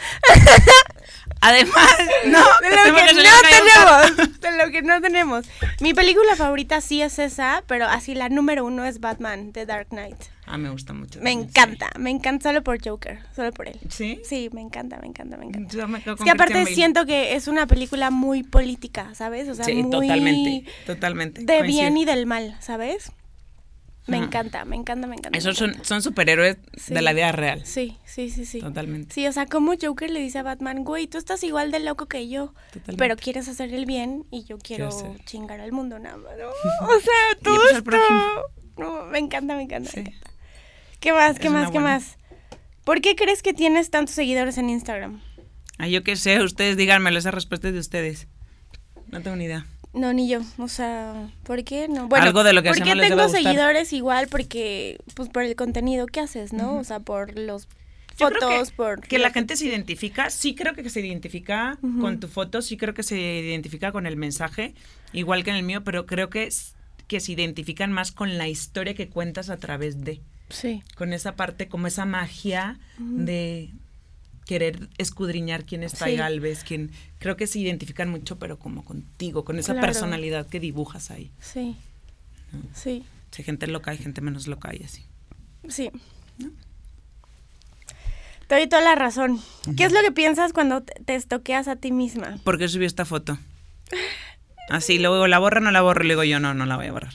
Además, no, de lo que, no tenemos. De lo que no tenemos. Mi película favorita sí es esa, pero así la número uno es Batman, The Dark Knight. Ah, me gusta mucho. Me encanta, me encanta solo por Joker, solo por él. ¿Sí? Sí, me encanta, me encanta, me encanta. es que aparte siento que es una película muy política, ¿sabes? O sea, sí, totalmente, totalmente. De bien y del mal, ¿sabes? Me encanta, me encanta, me encanta. Esos son, son superhéroes de la vida real. Sí, sí, sí, sí. Totalmente. Sí, o sea, como Joker le dice a Batman, güey, tú estás igual de loco que yo, pero quieres hacer el bien y yo quiero chingar al mundo nada más. o sea, todo pues esto... No, me encanta, me encanta, me encanta. ¿Qué más, qué más, qué más? ¿Por qué crees que tienes tantos seguidores en Instagram? Ah, yo qué sé, ustedes díganmelo, esa respuesta es de ustedes. No tengo ni idea. No, ni yo. O sea, ¿por qué no? Bueno, Algo de lo que ¿por qué tengo seguidores igual? Porque, pues, por el contenido que haces, ¿no? O sea, por los fotos, por... Que la gente se identifica, sí creo que se identifica con tu foto, sí creo que se identifica con el mensaje, igual que en el mío, pero creo que, que se identifican más con la historia que cuentas a través de... Sí. Con esa parte, como esa magia de, querer escudriñar quién es Tai Galvez, quién creo que se identifican mucho, pero como contigo, con esa personalidad que dibujas ahí. Sí. Sí. Si hay gente loca, hay gente menos loca y así. Sí. Te doy toda la razón. ¿Qué es lo que piensas cuando te estoqueas a ti misma? ¿Por qué subí esta foto? Así, luego la borra, no la borro, y le digo yo, no, no la voy a borrar.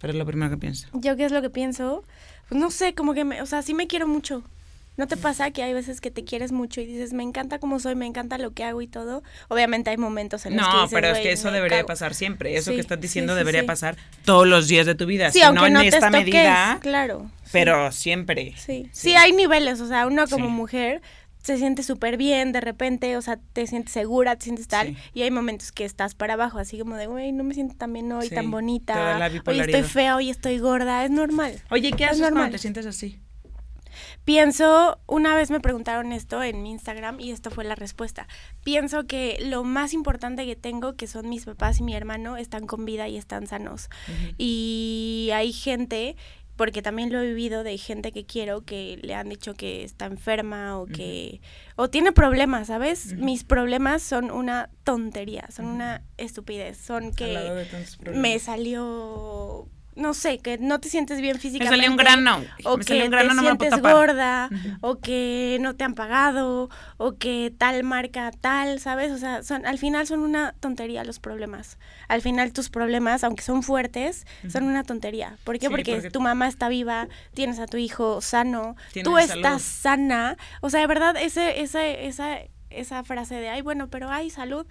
Pero es lo primero que pienso. ¿Yo qué es lo que pienso? Pues no sé, como que me, o sea, sí me quiero mucho. ¿No te pasa que hay veces que te quieres mucho y dices, me encanta cómo soy, me encanta lo que hago y todo? Obviamente hay momentos en los que No, pero es que eso debería pasar siempre. Eso que estás diciendo debería pasar todos los días de tu vida. Sí, aunque no, en esta medida. Claro. Pero siempre. Sí. sí. hay niveles. O sea, uno como mujer se siente súper bien de repente, o sea, te sientes segura, te sientes tal, y hay momentos que estás para abajo, así como de, güey, no me siento tan bien hoy, tan bonita, hoy estoy fea, hoy estoy gorda, es normal. Oye, ¿qué haces cuando te sientes así? Pienso, una vez me preguntaron esto en mi Instagram y esto fue la respuesta. Pienso que lo más importante que tengo, que son mis papás y mi hermano, están con vida y están sanos. Y hay gente porque también lo he vivido de gente que quiero que le han dicho que está enferma o que o tiene problemas, ¿sabes? Mis problemas son una tontería, son una estupidez, son que me salió no sé, que no te sientes bien físicamente. Me salió un grano. O que te sientes gorda, o que no te han pagado, o que tal marca tal, ¿sabes? O sea, son, al final son una tontería los problemas. Al final tus problemas, aunque son fuertes, son una tontería. ¿Por qué? porque, tu mamá está viva, tienes a tu hijo sano, tú estás sana. O sea, de verdad, ese, ese, esa, esa frase de, ay, bueno, pero hay salud,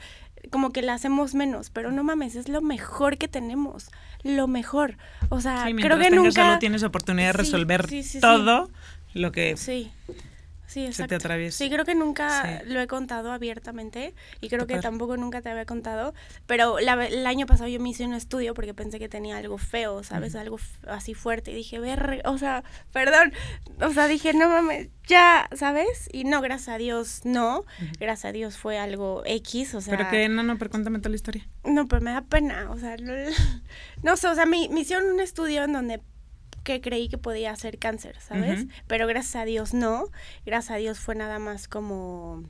como que la hacemos menos, pero no mames, es lo mejor que tenemos, lo mejor. O sea, creo que nunca solo tienes oportunidad de resolver todo lo que Sí. Sí, exacto. Sí, creo que nunca lo he contado abiertamente y creo que tampoco nunca te había contado, pero el año pasado yo me hice un estudio porque pensé que tenía algo feo, ¿sabes? Algo así fuerte. Y dije, ver, o sea, perdón, o sea, dije, no mames, ya, ¿sabes? Y no, gracias a Dios, no, gracias a Dios fue algo X, o sea... Pero que, no, no, pero cuéntame toda la historia. No, pero me da pena, o sea, no, no sé, o sea, me, me hicieron un estudio en donde que creí que podía ser cáncer, ¿sabes? Pero gracias a Dios no. Gracias a Dios fue nada más como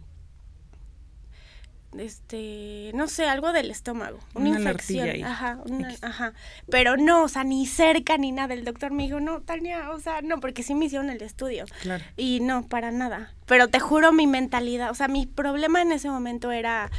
este, no sé, algo del estómago, una, infección, ajá, ajá, pero no, o sea, ni cerca ni nada, el doctor me dijo, no, Tania, o sea, no, porque sí me hicieron el estudio, claro. y no, para nada, pero te juro mi mentalidad, o sea, mi problema en ese momento era,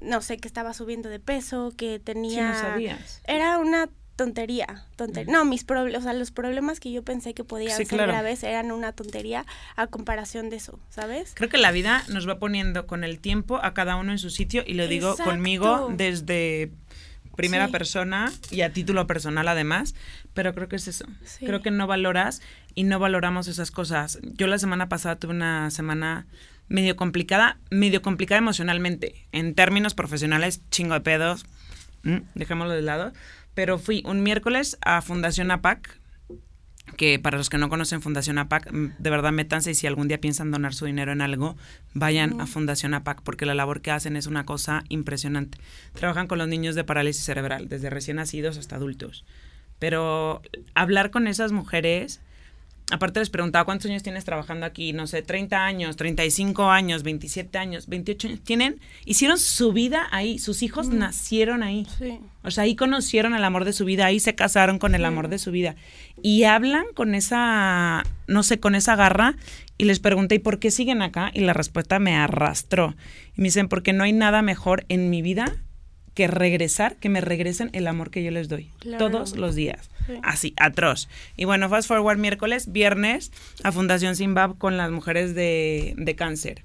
no sé, que estaba subiendo de peso, que tenía, sí, no sabías. era una tontería, tontería. No, mis problemas, o sea, los problemas que yo pensé que podían ser graves eran una tontería a comparación de eso, ¿sabes? Creo que la vida nos va poniendo con el tiempo a cada uno en su sitio y lo digo conmigo desde primera persona y a título personal además, pero creo que es eso. Creo que no valoras y no valoramos esas cosas. Yo la semana pasada tuve una semana medio complicada, medio complicada emocionalmente, en términos profesionales, chingo de pedos, mm, dejémoslo de lado, pero fui un miércoles a Fundación APAC, que para los que no conocen Fundación APAC, de verdad métanse y si algún día piensan donar su dinero en algo, vayan a Fundación APAC porque la labor que hacen es una cosa impresionante. Trabajan con los niños de parálisis cerebral, desde recién nacidos hasta adultos. Pero hablar con esas mujeres aparte les preguntaba cuántos años tienes trabajando aquí, no sé, 30 años, 35 años, 27 años, 28 años. Tienen, hicieron su vida ahí, sus hijos nacieron ahí. Sí. O sea, ahí conocieron el amor de su vida, ahí se casaron con el amor de su vida. Y hablan con esa, no sé, con esa garra. Y les pregunté, ¿y por qué siguen acá? Y la respuesta me arrastró. Y me dicen, porque no hay nada mejor en mi vida que regresar, que me regresen el amor que yo les doy todos los días. Así, atroz. Y bueno, fast forward miércoles, viernes, a Fundación Zimbab con las mujeres de, cáncer.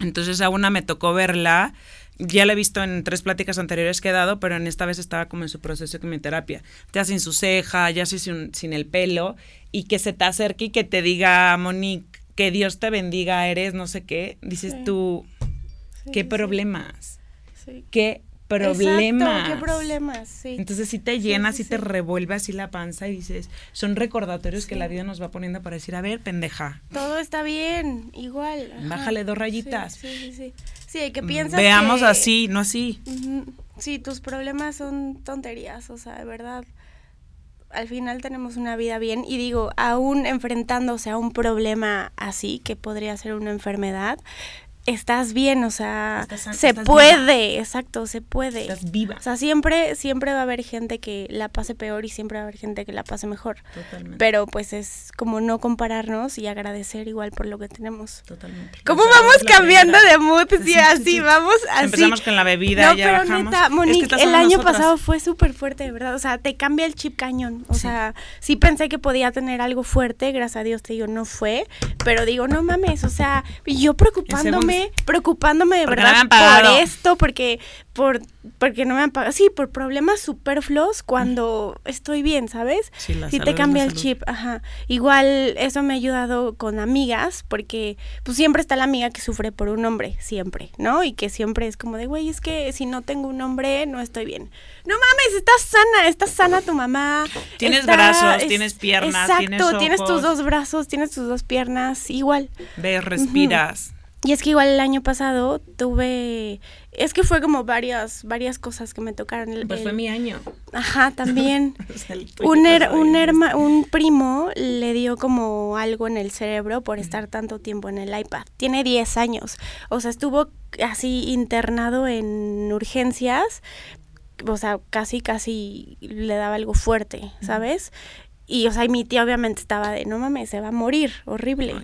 Entonces a una me tocó verla, ya la he visto en tres pláticas anteriores que he dado, pero en esta vez estaba como en su proceso de quimioterapia. Te hacen su ceja, ya sin, sin el pelo, y que se te acerque y que te diga, Monique, que Dios te bendiga, eres no sé qué. Dices tú, ¿qué problemas? ¿Qué problemas. qué problemas, sí. Entonces si te llenas, sí, te revuelve así la panza y dices, son recordatorios que la vida nos va poniendo para decir, a ver, pendeja. Todo está bien, igual. Bájale dos rayitas. Sí, sí, sí. Sí, que piensas Veamos así, no así. Sí, tus problemas son tonterías, o sea, de verdad. Al final tenemos una vida bien y digo, aún enfrentándose a un problema así, que podría ser una enfermedad, estás bien, o sea, se puede, exacto, se puede. Estás viva. O sea, siempre, siempre va a haber gente que la pase peor y siempre va a haber gente que la pase mejor. Totalmente. Pero pues es como no compararnos y agradecer igual por lo que tenemos. Totalmente. ¿Cómo vamos cambiando de mood? Sí, así, vamos así. Empezamos con la bebida, no, ya pero Neta, Monique, el año pasado fue súper fuerte, de verdad. O sea, te cambia el chip cañón. O sea, sí pensé que podía tener algo fuerte, gracias a Dios te digo, no fue. Pero digo, no mames, o sea, yo preocupándome preocupándome, preocupándome de verdad por esto, porque por porque no me han pagado, sí, por problemas superfluos cuando estoy bien, ¿sabes? Sí, la te cambia el chip, ajá. Igual eso me ha ayudado con amigas, porque pues siempre está la amiga que sufre por un hombre, siempre, ¿no? Y que siempre es como de, güey, es que si no tengo un hombre, no estoy bien. No mames, estás sana, estás sana tu mamá. Tienes brazos, tienes piernas, exacto, tienes, tus dos brazos, tienes tus dos piernas, igual. Ves, respiras. Y es que igual el año pasado tuve, es que fue como varias, varias cosas que me tocaron. pues fue mi año. Ajá, también. un, un, un primo le dio como algo en el cerebro por estar tanto tiempo en el iPad. Tiene 10 años. O sea, estuvo así internado en urgencias. O sea, casi, casi le daba algo fuerte, ¿sabes? Y, o sea, y mi tía obviamente estaba de, no mames, se va a morir, horrible.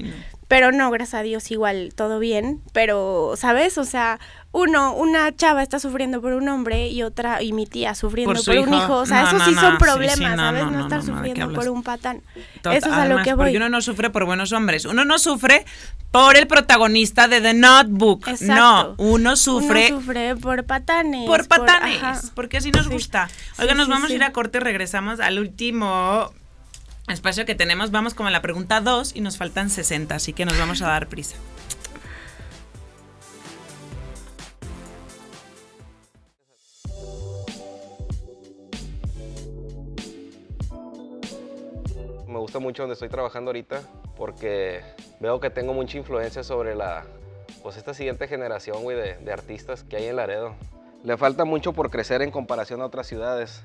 Pero no, gracias a Dios, igual, todo bien. Pero, ¿sabes? O sea, uno, una chava está sufriendo por un hombre y otra, y mi tía sufriendo por, un hijo. O sea, eso sí son problemas, ¿sabes? No, estar sufriendo por un patán. eso es a lo que voy. Porque uno no sufre por buenos hombres. Uno no sufre por el protagonista de The Notebook. No, uno sufre. Uno sufre por patanes. Por patanes. porque así nos gusta. Oiga, nos vamos a ir a corte y regresamos al último espacio que tenemos, vamos como a la pregunta 2 y nos faltan 60, así que nos vamos a dar prisa. Me gusta mucho donde estoy trabajando ahorita porque veo que tengo mucha influencia sobre la, pues esta siguiente generación, de, de artistas que hay en Laredo. Le falta mucho por crecer en comparación a otras ciudades.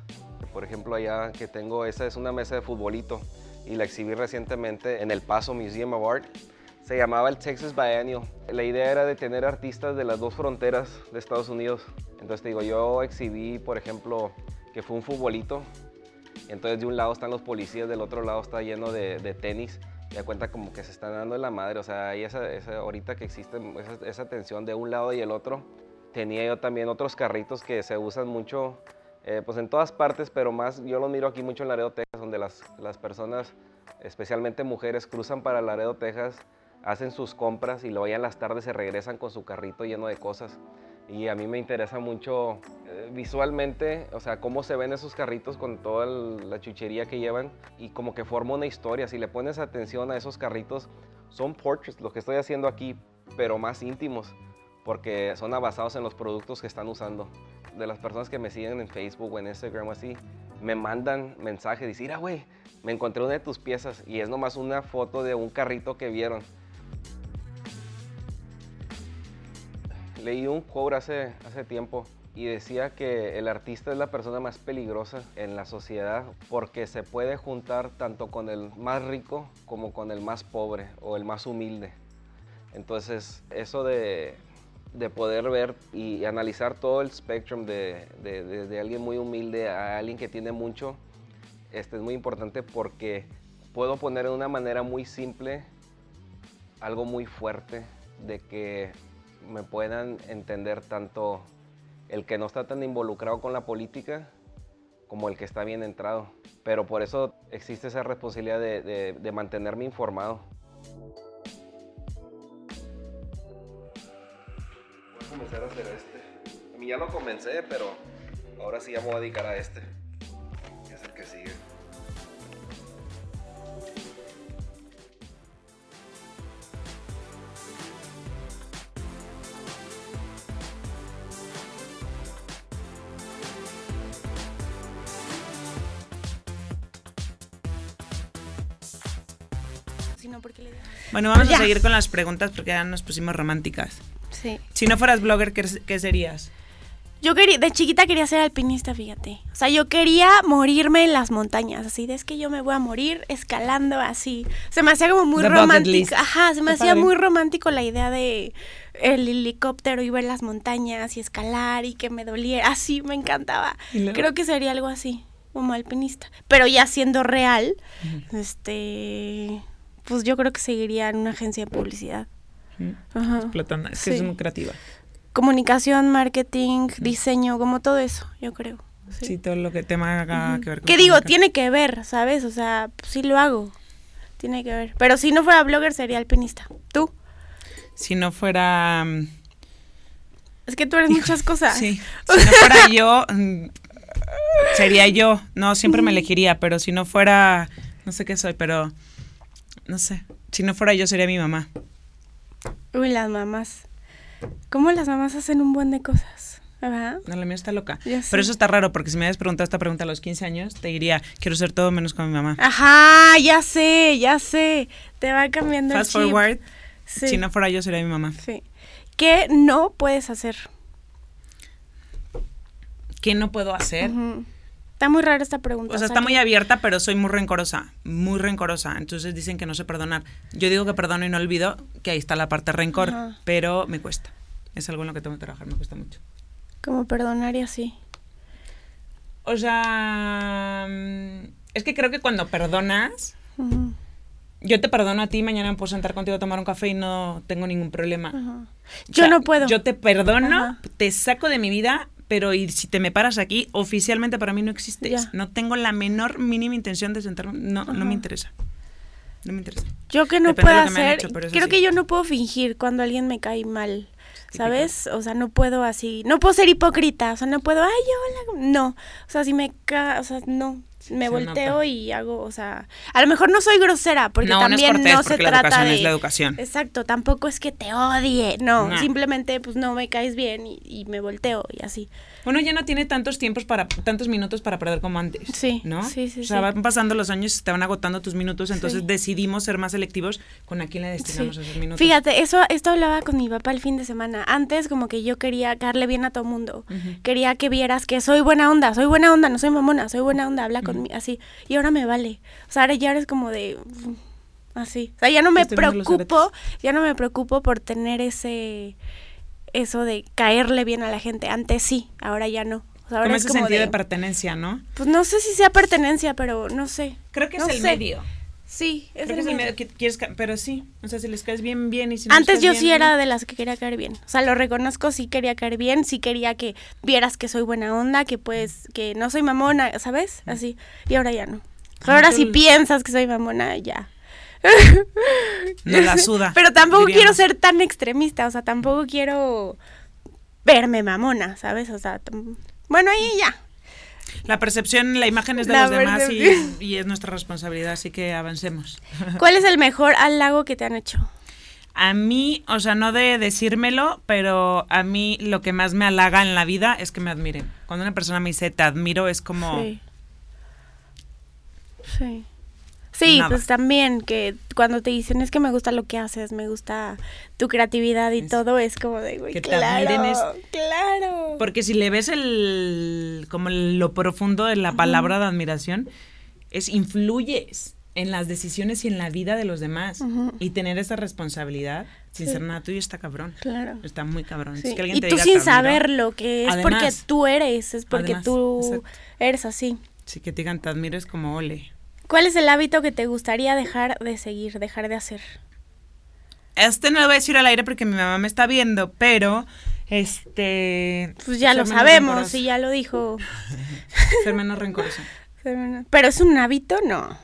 Por ejemplo, allá que tengo, esa es una mesa de futbolito y la exhibí recientemente en el Paso Museum of Art. Se llamaba el Texas Biennial. La idea era de tener artistas de las dos fronteras de Estados Unidos. Entonces digo, yo exhibí, por ejemplo, que fue un futbolito. Entonces de un lado están los policías, del otro lado está lleno de, tenis. Y da cuenta como que se están dando en la madre. O sea, hay esa, ahorita que existe esa, esa tensión de un lado y el otro. Tenía yo también otros carritos que se usan mucho eh, pues en todas partes, pero más yo lo miro aquí mucho en Laredo, Texas, donde las, las personas, especialmente mujeres, cruzan para Laredo, Texas, hacen sus compras y luego ya en las tardes se regresan con su carrito lleno de cosas. Y a mí me interesa mucho eh, visualmente, o sea, cómo se ven esos carritos con toda la chuchería que llevan y como que forma una historia. Si le pones atención a esos carritos, son portraits, lo que estoy haciendo aquí, pero más íntimos, porque son basados en los productos que están usando de las personas que me siguen en Facebook o en Instagram así, me mandan mensajes, dicen, mira, güey, me encontré una de tus piezas y es nomás una foto de un carrito que vieron. Leí un quote hace, hace tiempo y decía que el artista es la persona más peligrosa en la sociedad porque se puede juntar tanto con el más rico como con el más pobre o el más humilde. Entonces, eso de de poder ver y analizar todo el spectrum de, de, alguien muy humilde a alguien que tiene mucho, este es muy importante porque puedo poner de una manera muy simple algo muy fuerte de que me puedan entender tanto el que no está tan involucrado con la política como el que está bien entrado. Pero por eso existe esa responsabilidad de, de mantenerme informado. A hacer este. A mí ya lo comencé, pero ahora sí ya me voy a dedicar a este. Que es el que sigue. Bueno, vamos a seguir con las preguntas porque ya nos pusimos románticas. Si no fueras blogger, ¿qué, serías? Yo quería, de chiquita quería ser alpinista, fíjate. O sea, yo quería morirme en las montañas, así, de es que yo me voy a morir escalando así. Se me hacía como muy romántico. Ajá, se me hacía muy romántico la idea de el helicóptero y ver las montañas y escalar y que me doliera. Así me encantaba. Creo que sería algo así, como alpinista. Pero ya siendo real, este, pues yo creo que seguiría en una agencia de publicidad. Ajá. es que es muy creativa. Comunicación, marketing, diseño, como todo eso, yo creo. Sí, todo lo que tema que ver con ¿Qué digo? Tiene que ver, ¿sabes? O sea, pues sí lo hago. Tiene que ver. Pero si no fuera blogger, sería alpinista. ¿Tú? si no fuera... Mm, es que tú eres muchas cosas. Sí. Si no fuera yo, mm, sería yo. No, siempre me elegiría, pero si no fuera, no sé qué soy, pero no sé. Si no fuera yo, sería mi mamá. Uy, las mamás. ¿Cómo las mamás hacen un buen de cosas? ¿verdad? No, la mía está loca. Pero eso está raro, porque si me habías preguntado esta pregunta a los 15 años, te diría, quiero ser todo menos como mi mamá. Ajá, ya sé, ya sé. Te va cambiando Fast el chip. forward, si no fuera yo, sería mi mamá. Sí. ¿Qué no puedes hacer? ¿Qué no puedo hacer? Está muy rara esta pregunta. O sea, está muy abierta, pero soy muy rencorosa, muy rencorosa. Entonces dicen que no sé perdonar. Yo digo que perdono y no olvido, que ahí está la parte rencor, pero me cuesta. Es algo en lo que tengo que trabajar, me cuesta mucho. Como perdonar y así. O sea, mm, es que creo que cuando perdonas, yo te perdono a ti, mañana me puedo sentar contigo a tomar un café y no tengo ningún problema. Yo no puedo. Yo te perdono, te saco de mi vida, pero y si te me paras aquí, oficialmente para mí no existes. No tengo la menor mínima intención de sentarme, no, no me interesa. No me interesa. Yo que no puedo hacer, creo que yo no puedo fingir cuando alguien me cae mal. ¿Sabes? O sea, no puedo así, no puedo ser hipócrita, o sea, no puedo, ay, hola, no, o sea, si me ca, o sea, no, me volteo y hago, o sea, a lo mejor no soy grosera, porque también no, se trata de es la educación. Exacto, tampoco es que te odie, no, simplemente pues no me caes bien y, y, me volteo y así. Uno ya no tiene tantos tiempos para tantos minutos para perder como antes, sí, ¿no? Sí, sí, O sea, van pasando los años y te van agotando tus minutos, entonces decidimos ser más selectivos con a quién le destinamos esos minutos. Fíjate, eso esto hablaba con mi papá el fin de semana. Antes como que yo quería darle bien a todo mundo. Quería que vieras que soy buena onda, soy buena onda, no soy mamona, soy buena onda, habla con así. Y ahora me vale. O sea, ahora ya eres como de así. O sea, ya no me preocupo, ya no me preocupo por tener ese eso de caerle bien a la gente. Antes sí, ahora ya no. O sea, ahora como ese sentido de, pertenencia, ¿no? Pues no sé si sea pertenencia, pero no sé. Creo que es el medio. Sí, es Creo que es el medio que quieres, pero sí, o sea, si les caes bien, bien y si no Antes yo sí era de las que quería caer bien. O sea, lo reconozco, sí quería caer bien, sí quería que vieras que soy buena onda, que pues, que no soy mamona, ¿sabes? Así. Y ahora ya no. Ahora si piensas que soy mamona, ya. No la suda. Pero tampoco quiero ser tan extremista, o sea, tampoco quiero verme mamona, ¿sabes? O sea, bueno, ahí ya. La percepción, la imagen es de los demás y, es nuestra responsabilidad, así que avancemos. ¿Cuál es el mejor halago que te han hecho? A mí, o sea, no de decírmelo, pero a mí lo que más me halaga en la vida es que me admiren. Cuando una persona me dice te admiro, es como... Sí. Sí. Sí, pues también que cuando te dicen es que me gusta lo que haces, me gusta tu creatividad y todo, es como de, güey, claro, claro. Porque si le ves el, como lo profundo de la palabra de admiración, es influyes en las decisiones y en la vida de los demás. Y tener esa responsabilidad sin ser nada tuyo está cabrón. Claro. Está muy cabrón. y tú sin saberlo, que es porque tú eres, es porque tú eres así. Sí, que te digan te admiro es como ole. ¿Cuál es el hábito que te gustaría dejar de seguir, dejar de hacer? Este no lo voy a decir al aire porque mi mamá me está viendo, pero este. Pues ya lo sabemos y ya lo dijo. ser menos rencoroso. Pero es un hábito, no.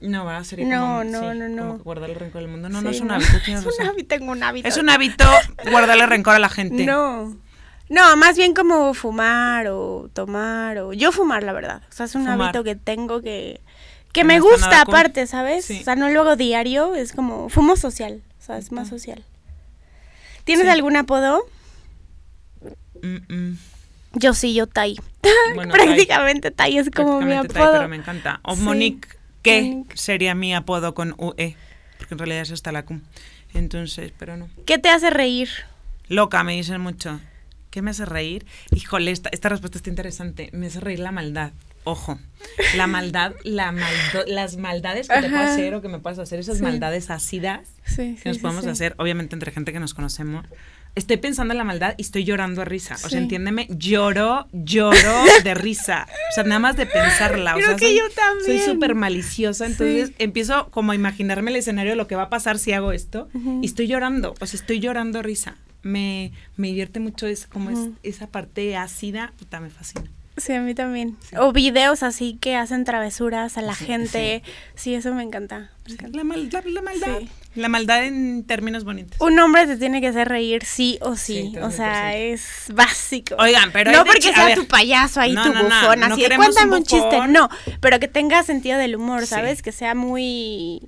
No, va, sería no, como, no, no, no. Como guardar el rencor al mundo. No, no es un hábito. es un hábito, tengo un hábito. Es un hábito guardarle rencor a la gente. No. No, más bien como fumar o tomar o yo fumar, la verdad. O sea, es un hábito que tengo que que me gusta aparte, ¿sabes? O sea, no lo hago diario, es como fumo social, o sea, es más social. ¿Tienes algún apodo? Yo sí, yo Tai. Prácticamente Tai. es como mi apodo. pero me encanta. O Monique, ¿qué sería mi apodo con UE, porque en realidad es hasta la cum. Entonces, pero no. ¿Qué te hace reír? Loca, me dicen mucho. ¿Qué me hace reír? Híjole, esta, esta respuesta está interesante. Me hace reír la maldad ojo, la maldad, la las maldades que te puedo hacer o que me puedas hacer, esas maldades ácidas que nos podemos hacer, obviamente entre gente que nos conocemos. Estoy pensando en la maldad y estoy llorando a risa. O sea, entiéndeme, lloro, lloro de risa. O sea, nada más de pensarla. O Creo que yo también. Soy súper maliciosa, entonces empiezo como a imaginarme el escenario de lo que va a pasar si hago esto y estoy llorando. O sea, estoy llorando a risa. Me, me divierte mucho esa, como es, esa parte ácida, puta, me fascina. Sí, a mí también. O videos así que hacen travesuras a la gente. Sí. eso me encanta. La, maldad. La maldad en términos bonitos. Un hombre te tiene que hacer reír sí o sí. o sea, es básico. Oigan, pero. No porque sea tu payaso ahí, tu bufón, así de cuéntame un, chiste. No, pero que tenga sentido del humor, ¿sabes? Que sea muy.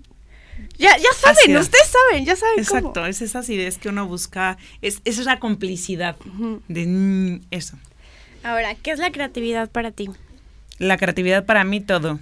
Ya, ya saben, ustedes saben, ya saben Exacto, es esas ideas que uno busca, es, es esa complicidad de mm, eso. Ahora, ¿qué es la creatividad para ti? La creatividad para mí todo.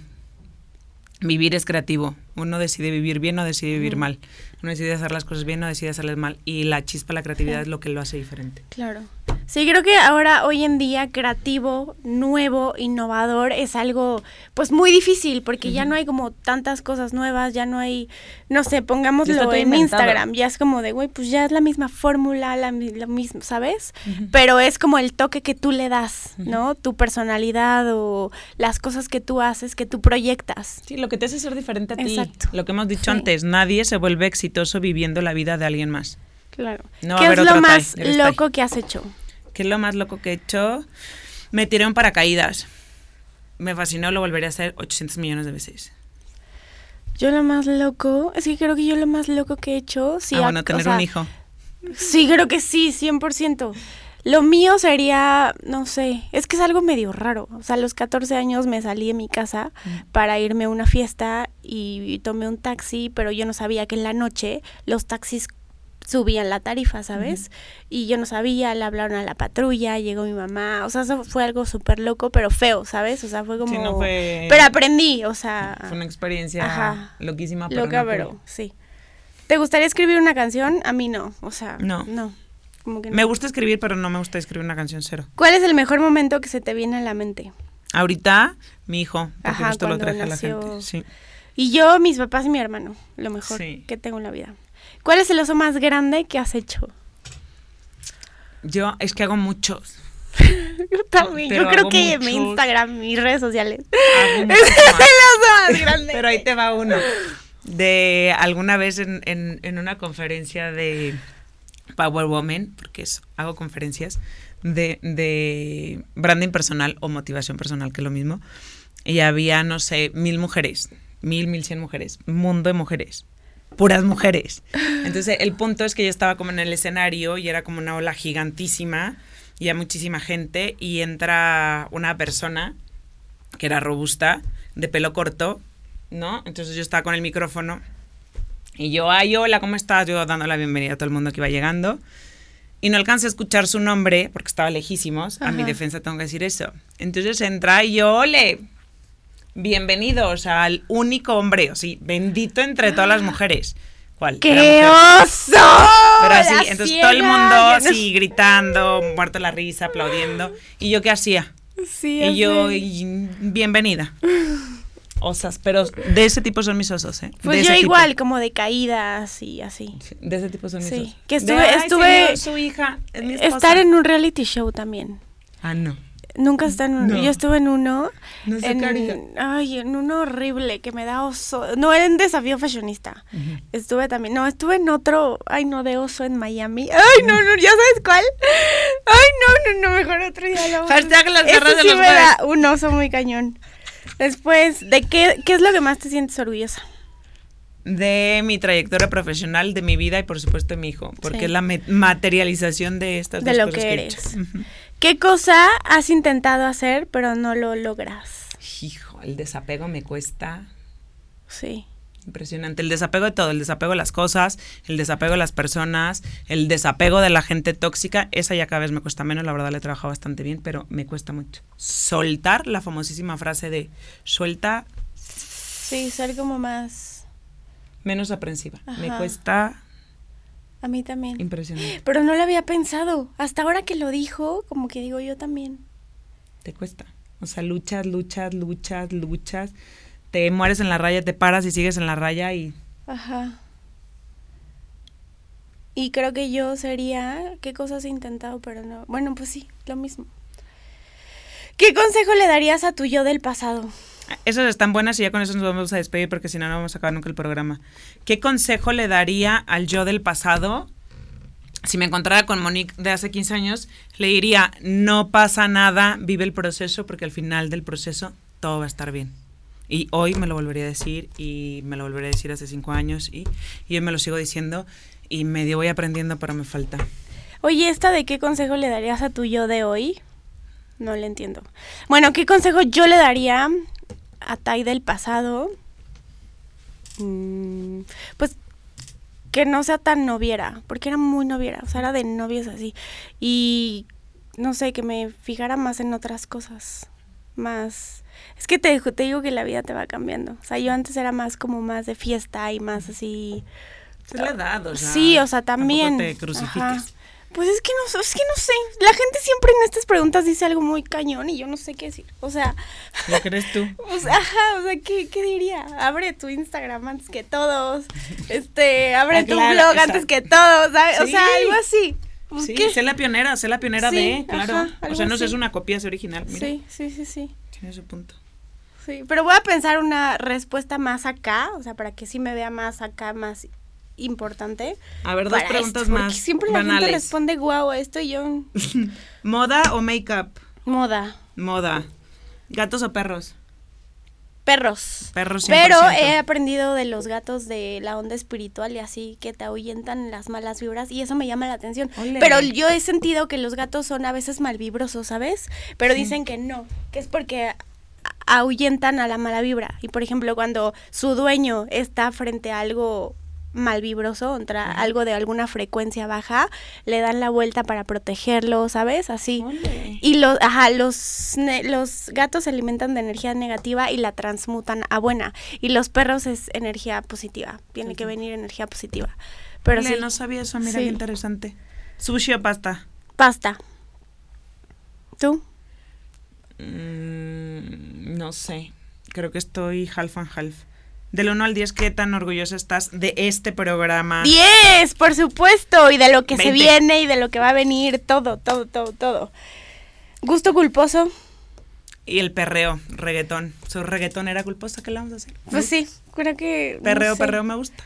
Vivir es creativo. Uno decide vivir bien o decide vivir mal. Uno decide hacer las cosas bien o decide hacerlas mal. Y la chispa, la creatividad es lo que lo hace diferente. Claro. Sí, creo que ahora, hoy en día, creativo, nuevo, innovador es algo, pues, muy difícil porque ya no hay como tantas cosas nuevas, ya no hay, no sé, pongámoslo en Instagram, ya es como de, güey, pues ya es la misma fórmula, la, lo mismo, ¿sabes? Pero es como el toque que tú le das, ¿no? Tu personalidad o las cosas que tú haces, que tú proyectas. Sí, lo que te hace ser diferente a ti. Exacto. Lo que hemos dicho antes, nadie se vuelve exitoso viviendo la vida de alguien más. Claro. ¿Qué es lo más loco que has hecho? ¿Qué es lo más loco que he hecho? Me tiré un paracaídas. Me fascinó, lo volveré a hacer 800 millones de veces. Yo lo más loco, es que creo que yo lo más loco que he hecho, sí. Ah, bueno, tener un hijo. Sí, creo que sí, 100%. Lo mío sería, no sé, es que es algo medio raro. O sea, a los 14 años me salí de mi casa mm. para irme a una fiesta y tomé un taxi, pero yo no sabía que en la noche los taxis subían la tarifa, ¿sabes? Y yo no sabía, le hablaron a la patrulla, llegó mi mamá, o sea, eso fue algo súper loco, pero feo, ¿sabes? O sea, fue como... Sí, no fue... Pero aprendí, o sea... Fue una experiencia loquísima, pero Loca, pero sí. ¿Te gustaría escribir una canción? A mí no, o sea... No. No. Como que no. Me gusta escribir, pero no me gusta escribir una canción cero. ¿Cuál es el mejor momento que se te viene a la mente? Ahorita, mi hijo, porque Ajá, lo traje a la gente. Sí. Y yo, mis papás y mi hermano, lo mejor que tengo en la vida. ¿Cuál es el oso más grande que has hecho? Yo es que hago muchos. yo también. yo creo que mi Instagram, mis redes sociales. es el oso más grande. Pero ahí te va uno. De alguna vez en, en, una conferencia de Power Woman, porque es, hago conferencias de, de branding personal o motivación personal, que es lo mismo. Y había, no sé, mil mujeres, mil, mil cien mujeres, mundo de mujeres puras mujeres. Entonces, el punto es que yo estaba como en el escenario y era como una ola gigantísima y a muchísima gente y entra una persona que era robusta, de pelo corto, ¿no? Entonces yo estaba con el micrófono y yo, ay, hola, ¿cómo estás? Yo dando la bienvenida a todo el mundo que iba llegando. Y no alcancé a escuchar su nombre porque estaba lejísimos. A mi defensa tengo que decir eso. Entonces entra y yo, ole, bienvenidos al único hombre, o sí, bendito entre todas las mujeres. ¿Cuál? ¡Qué oso! Pero así, entonces todo el mundo así gritando, muerto la risa, aplaudiendo. ¿Y yo qué hacía? Sí, y yo, bienvenida. Osas, pero de ese tipo son mis osos, ¿eh? Pues yo igual, como de caídas y así. de ese tipo son mis osos. Que estuve, estuve su hija, estar en un reality show también. Ah, no. Nunca está en uno. Yo estuve en uno. No sé, en, Ay, en uno horrible que me da oso. No, era en desafío fashionista. Estuve también. No, estuve en otro. Ay, no, de oso en Miami. Ay, no, no, ¿ya sabes cuál? Ay, no, no, no, mejor otro día lo. Hashtag las garras de sí los me da un oso muy cañón. Después, ¿de qué, qué es lo que más te sientes orgullosa? De mi trayectoria profesional, de mi vida y por supuesto de mi hijo, porque es la materialización de estas de dos lo que, eres. ¿Qué cosa has intentado hacer pero no lo logras? Hijo, el desapego me cuesta. Sí. Impresionante. El desapego de todo, el desapego de las cosas, el desapego de las personas, el desapego de la gente tóxica, esa ya cada vez me cuesta menos, la verdad le he trabajado bastante bien, pero me cuesta mucho. Soltar la famosísima frase de suelta. Sí, ser como más... Menos aprensiva. Me cuesta a mí también. Impresionante. Pero no lo había pensado. Hasta ahora que lo dijo, como que digo yo también. Te cuesta. O sea, luchas, luchas, luchas, luchas. Te mueres en la raya, te paras y sigues en la raya y... Ajá. Y creo que yo sería... ¿Qué cosas he intentado? Pero no... Bueno, pues sí, lo mismo. ¿Qué consejo le darías a tu yo del pasado? Esas están buenas y ya con eso nos vamos a despedir porque si no, no vamos a acabar nunca el programa. ¿Qué consejo le daría al yo del pasado? si me encontrara con Monique de hace 15 años, le diría, no pasa nada, vive el proceso, porque al final del proceso todo va a estar bien. Y hoy me lo volvería a decir, y me lo volvería a decir hace 5 años, y, y hoy me lo sigo diciendo, y medio voy aprendiendo, pero me falta. Oye, ¿esta de qué consejo le darías a tu yo de hoy? No le entiendo. Bueno, ¿qué consejo yo le daría a Tai del pasado? Mm, pues que no sea tan noviera, porque era muy noviera, o sea, era de novios así. Y no sé, que me fijara más en otras cosas, más... Es que te, te digo que la vida te va cambiando. O sea, yo antes era más como más de fiesta y más así... Es la edad, o sea, Sí, o sea, también. te crucificas. Pues es que no, es que no sé. La gente siempre en estas preguntas dice algo muy cañón y yo no sé qué decir. O sea. ¿Lo crees tú? Pues, ajá, o sea, ¿qué, ¿qué, diría? Abre tu Instagram antes que todos. Este, abre ah, tu blog antes que todos, ¿sabes? O sea, algo así. Pues, sí, sé la pionera, sé la pionera de, claro. o sea, no sé, es una copia, es original. Mira. Sí, sí, sí, sí. Tiene su punto. Sí, pero voy a pensar una respuesta más acá, o sea, para que sí me vea más acá, más importante. A ver, dos preguntas más. Siempre la gente responde guau a esto y yo. ¿Moda o make-up? Moda. Moda. ¿Gatos o perros? Perros. Perros 100%. Pero he aprendido de los gatos de la onda espiritual y así que te ahuyentan las malas vibras y eso me llama la atención. Pero yo he sentido que los gatos son a veces malvibrosos, ¿sabes? Pero dicen que no, que es porque ahuyentan a la mala vibra. Y por ejemplo, cuando su dueño está frente a algo malvibroso, contra algo de alguna frecuencia baja, le dan la vuelta para protegerlo, ¿sabes? Así. Y los, ajá, los, los gatos se alimentan de energía negativa y la transmutan a buena. Y los perros es energía positiva. Tiene que venir energía positiva. Pero sí. no sabía eso, mira qué interesante. ¿Sushi o pasta? Pasta. ¿Tú? Mm, no sé. Creo que estoy half and half. Del 1 al 10, ¿qué tan orgullosa estás de este programa? 10, por supuesto, y de lo que se viene y de lo que va a venir, todo, todo, todo, todo. Gusto culposo. Y el perreo, reggaetón. ¿Su reggaetón era culposo? ¿Qué le vamos a hacer? Pues sí, creo que... Perreo, perreo me gusta.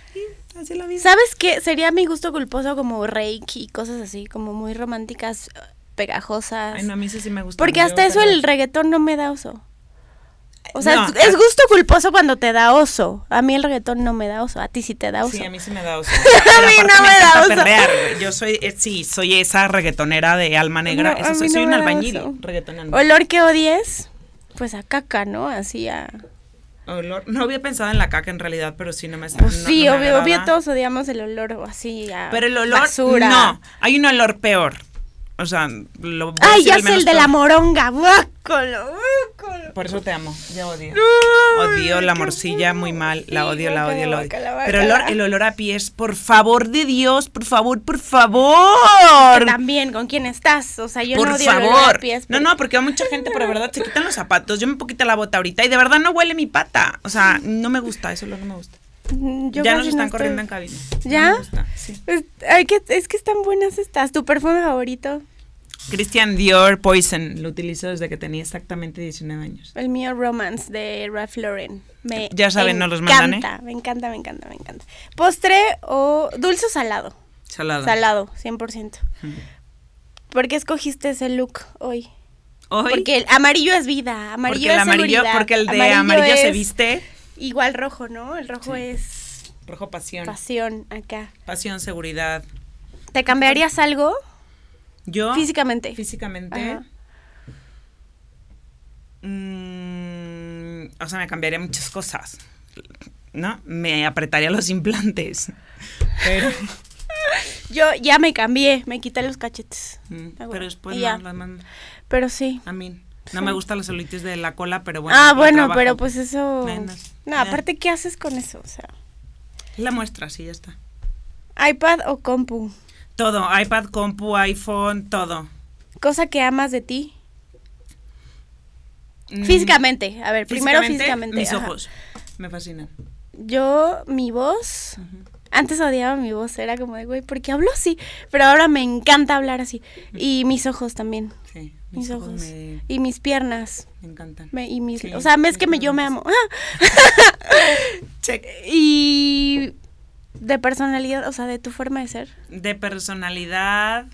así la vida. ¿Sabes qué? Sería mi gusto culposo como reiki y cosas así, como muy románticas, pegajosas. Ay, no, a mí sí, sí me gusta. Porque hasta eso el reggaetón no me da oso. O sea, es, gusto culposo cuando te da oso. A mí el reggaetón no me da oso. A ti sí te da oso. Sí, a mí sí me da oso. a mí no me, da oso. Yo soy, eh, sí, soy esa reggaetonera de alma negra. soy, soy un albañil reggaetonero. ¿Olor que odies? Pues a caca, ¿no? Así a... Olor. No había pensado en la caca en realidad, pero sí no me pues Sí, obvio, obvio todos odiamos el olor así a Pero el olor no, hay un olor peor. O sea, lo Ay, ya sé el de la moronga. Por eso te amo. Ya odio. odio la morcilla muy mal. La odio, la odio, la odio. Pero el olor, el olor a pies, por favor de Dios, por favor, por favor. también, ¿con quién estás? O sea, yo no odio el olor a pies. No, no, porque hay mucha gente, pero de verdad se quitan los zapatos. Yo me poquito la bota ahorita y de verdad no huele mi pata. O sea, no me gusta, eso no me gusta. Mm, ya nos están corriendo en cabina. ¿Ya? Sí. Es, que, es que están buenas estas. ¿Tu perfume favorito? Christian Dior Poison. Lo utilizo desde que tenía exactamente 19 años. El mío Romance de Ralph Lauren. Me ya saben, no los mandan, ¿eh? Me encanta, me encanta, me encanta. ¿Postre o dulce o salado? Salado. Salado, 100%. ¿Por qué escogiste ese look hoy? ¿Hoy? Porque el amarillo es vida, amarillo porque el amarillo, Porque el de amarillo, se viste Igual rojo, ¿no? El rojo es... Rojo pasión. Pasión, acá. Pasión, seguridad. ¿Te cambiarías algo? Yo. Físicamente. Físicamente. Mm, o sea, me cambiaría muchas cosas. ¿No? Me apretaría los implantes. Pero. Yo ya me cambié, me quité los cachetes. Mm, pero después ya. Pero sí. A mí. No me gustan los celulitis de la cola, pero bueno. Ah, bueno, pero pues eso. No, aparte, ¿qué haces con eso? O sea. La muestra, sí, ya está. ¿iPad o compu? Todo, iPad, compu, iPhone, todo. ¿Cosa que amas de ti? Mm. Físicamente, a ver, primero físicamente. Mis ojos, me fascinan. Yo, mi voz. Antes odiaba mi voz, era como de, güey, ¿por qué hablo así? Pero ahora me encanta hablar así. Y mis ojos también. Sí. Mis, ojos. Y mis piernas. Me encantan. y mis, o sea, es que me, yo me amo. y De personalidad, o sea, de tu forma de ser. De personalidad,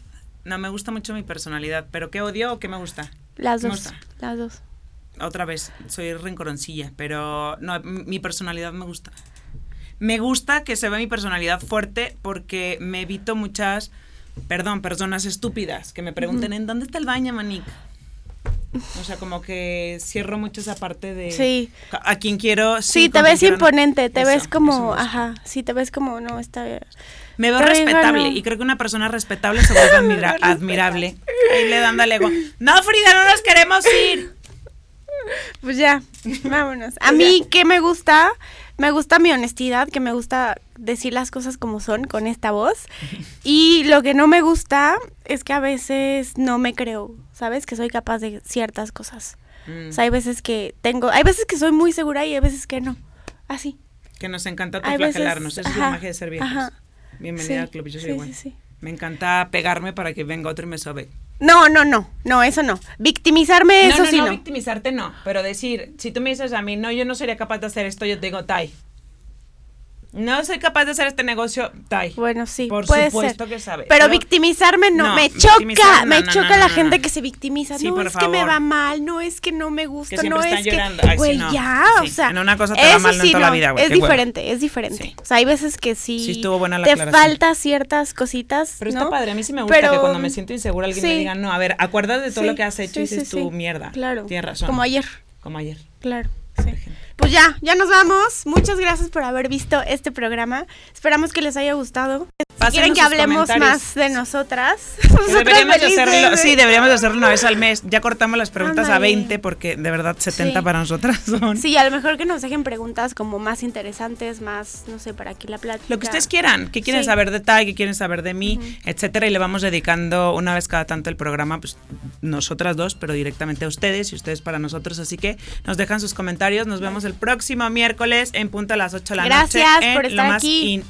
no me gusta mucho mi personalidad, pero ¿qué odio o qué me gusta? Las dos. Las dos. Otra vez, soy rencoroncilla, pero no, mi personalidad me gusta. Me gusta que se vea mi personalidad fuerte porque me evito muchas, perdón, personas estúpidas que me pregunten, ¿en dónde está el baño, Manik? O sea, como que cierro mucho esa parte de sí. a quien quiero. Sí, te ves imponente, te ves como, ajá, sí, te ves como, no, está bien. Me veo respetable y creo que una persona respetable se vuelve admirable. Ahí le dan al ego. No, Frida, no nos queremos ir. Pues ya, vámonos. A mí, ¿qué me gusta? Me gusta mi honestidad, que me gusta decir las cosas como son con esta voz. Y lo que no me gusta es que a veces no me creo, ¿sabes? Que soy capaz de ciertas cosas. O sea, hay veces que tengo, hay veces que soy muy segura y hay veces que no. Así. Que nos encanta flagelarnos, esa es la magia de ser viejos. Bienvenida al club, yo soy igual. Me encanta pegarme para que venga otro y me sobe. No, no, no, no, eso no. Victimizarme, eso sí no. No, victimizarte no, pero decir, si tú me dices a mí, no, yo no sería capaz de hacer esto, yo te digo, Tai, no soy capaz de hacer este negocio, Tai. Bueno, sí. Por supuesto que sabes. Pero, victimizarme no, me choca, me choca la gente que se victimiza. no es que me va mal, no es que no me gusta, no es que. Güey, ya, o sea. En una cosa te va mal, no en toda la vida, güey. Es diferente, es diferente. O sea, hay veces que sí. Sí, estuvo buena la Te falta ciertas cositas. Pero está padre, a mí sí me gusta que cuando me siento insegura alguien me diga, no, a ver, acuérdate de todo lo que has hecho y dices tu mierda. Claro. Tienes razón. Como ayer. Como ayer. Claro. Sí. Pues ya, ya nos vamos. Muchas gracias por haber visto este programa. Esperamos que les haya gustado. Si quieren que hablemos más de nosotras. Deberíamos hacerlo, sí, deberíamos hacerlo una vez al mes. Ya cortamos las preguntas a 20 porque de verdad 70 para nosotras son. Sí, a lo mejor que nos dejen preguntas como más interesantes, más, no sé, para que la plática. Lo que ustedes quieran, qué quieren saber de Tai, qué quieren saber de mí, etcétera. Y le vamos dedicando una vez cada tanto el programa, pues nosotras dos, pero directamente a ustedes y ustedes para nosotros. Así que nos dejan sus comentarios. Nos vemos el próximo miércoles en punto a las 8 de la Gracias noche. Gracias por estar aquí.